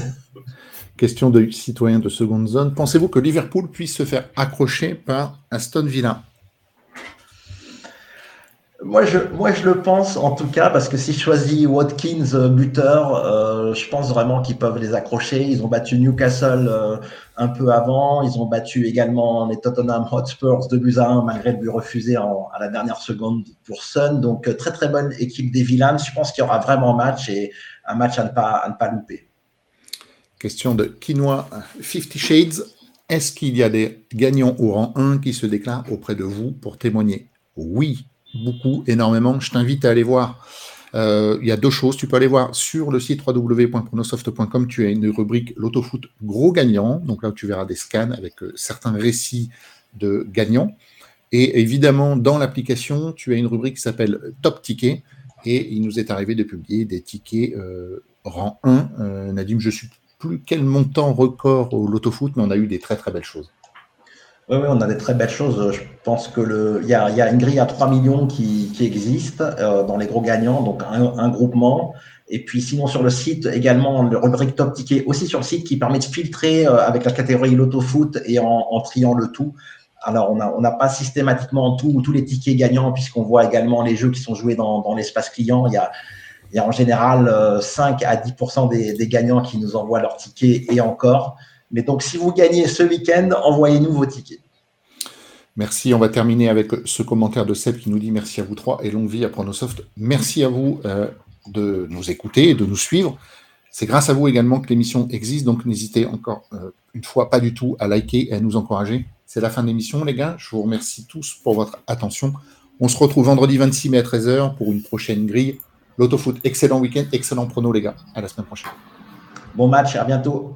Question de citoyen de seconde zone. Pensez-vous que Liverpool puisse se faire accrocher par Aston Villa? Moi je, moi, je le pense en tout cas, parce que si je choisis Watkins euh, buteur, euh, je pense vraiment qu'ils peuvent les accrocher. Ils ont battu Newcastle euh, un peu avant. Ils ont battu également les Tottenham Hotspurs de buts à 1, malgré le but refusé à la dernière seconde pour Sun. Donc, très très bonne équipe des Villains. Je pense qu'il y aura vraiment match et un match à ne pas, à ne pas louper. Question de Quinoa 50 Shades. Est-ce qu'il y a des gagnants au rang 1 qui se déclarent auprès de vous pour témoigner? Oui, beaucoup, énormément. Je t'invite à aller voir. Euh, il y a deux choses. Tu peux aller voir sur le site www.pronosoft.com. Tu as une rubrique l'autofoot gros gagnant. Donc là, tu verras des scans avec euh, certains récits de gagnants. Et évidemment, dans l'application, tu as une rubrique qui s'appelle Top Ticket. Et il nous est arrivé de publier des tickets euh, rang 1. Nadim, je ne sais plus quel montant record au l'autofoot, mais on a eu des très très belles choses. Oui, on a des très belles choses. Je pense que le, il y a, une grille à 3 millions qui, existe euh, dans les gros gagnants, donc un, groupement. Et puis sinon sur le site également le rubrique top ticket aussi sur le site qui permet de filtrer euh, avec la catégorie loto foot et en, triant le tout. Alors on n'a pas systématiquement tout, tous les tickets gagnants puisqu'on voit également les jeux qui sont joués dans, l'espace client. Il y a, il y a en général 5 euh, à 10% des, des gagnants qui nous envoient leurs tickets et encore. Mais donc, si vous gagnez ce week-end, envoyez-nous vos tickets. Merci. On va terminer avec ce commentaire de Seb qui nous dit merci à vous trois et longue vie à Pronosoft. Merci à vous euh, de nous écouter et de nous suivre. C'est grâce à vous également que l'émission existe, donc n'hésitez encore euh, une fois pas du tout à liker et à nous encourager. C'est la fin de l'émission, les gars. Je vous remercie tous pour votre attention. On se retrouve vendredi 26 mai à 13h pour une prochaine grille. L'autofoot, excellent week-end, excellent prono, les gars. À la semaine prochaine. Bon match, à bientôt.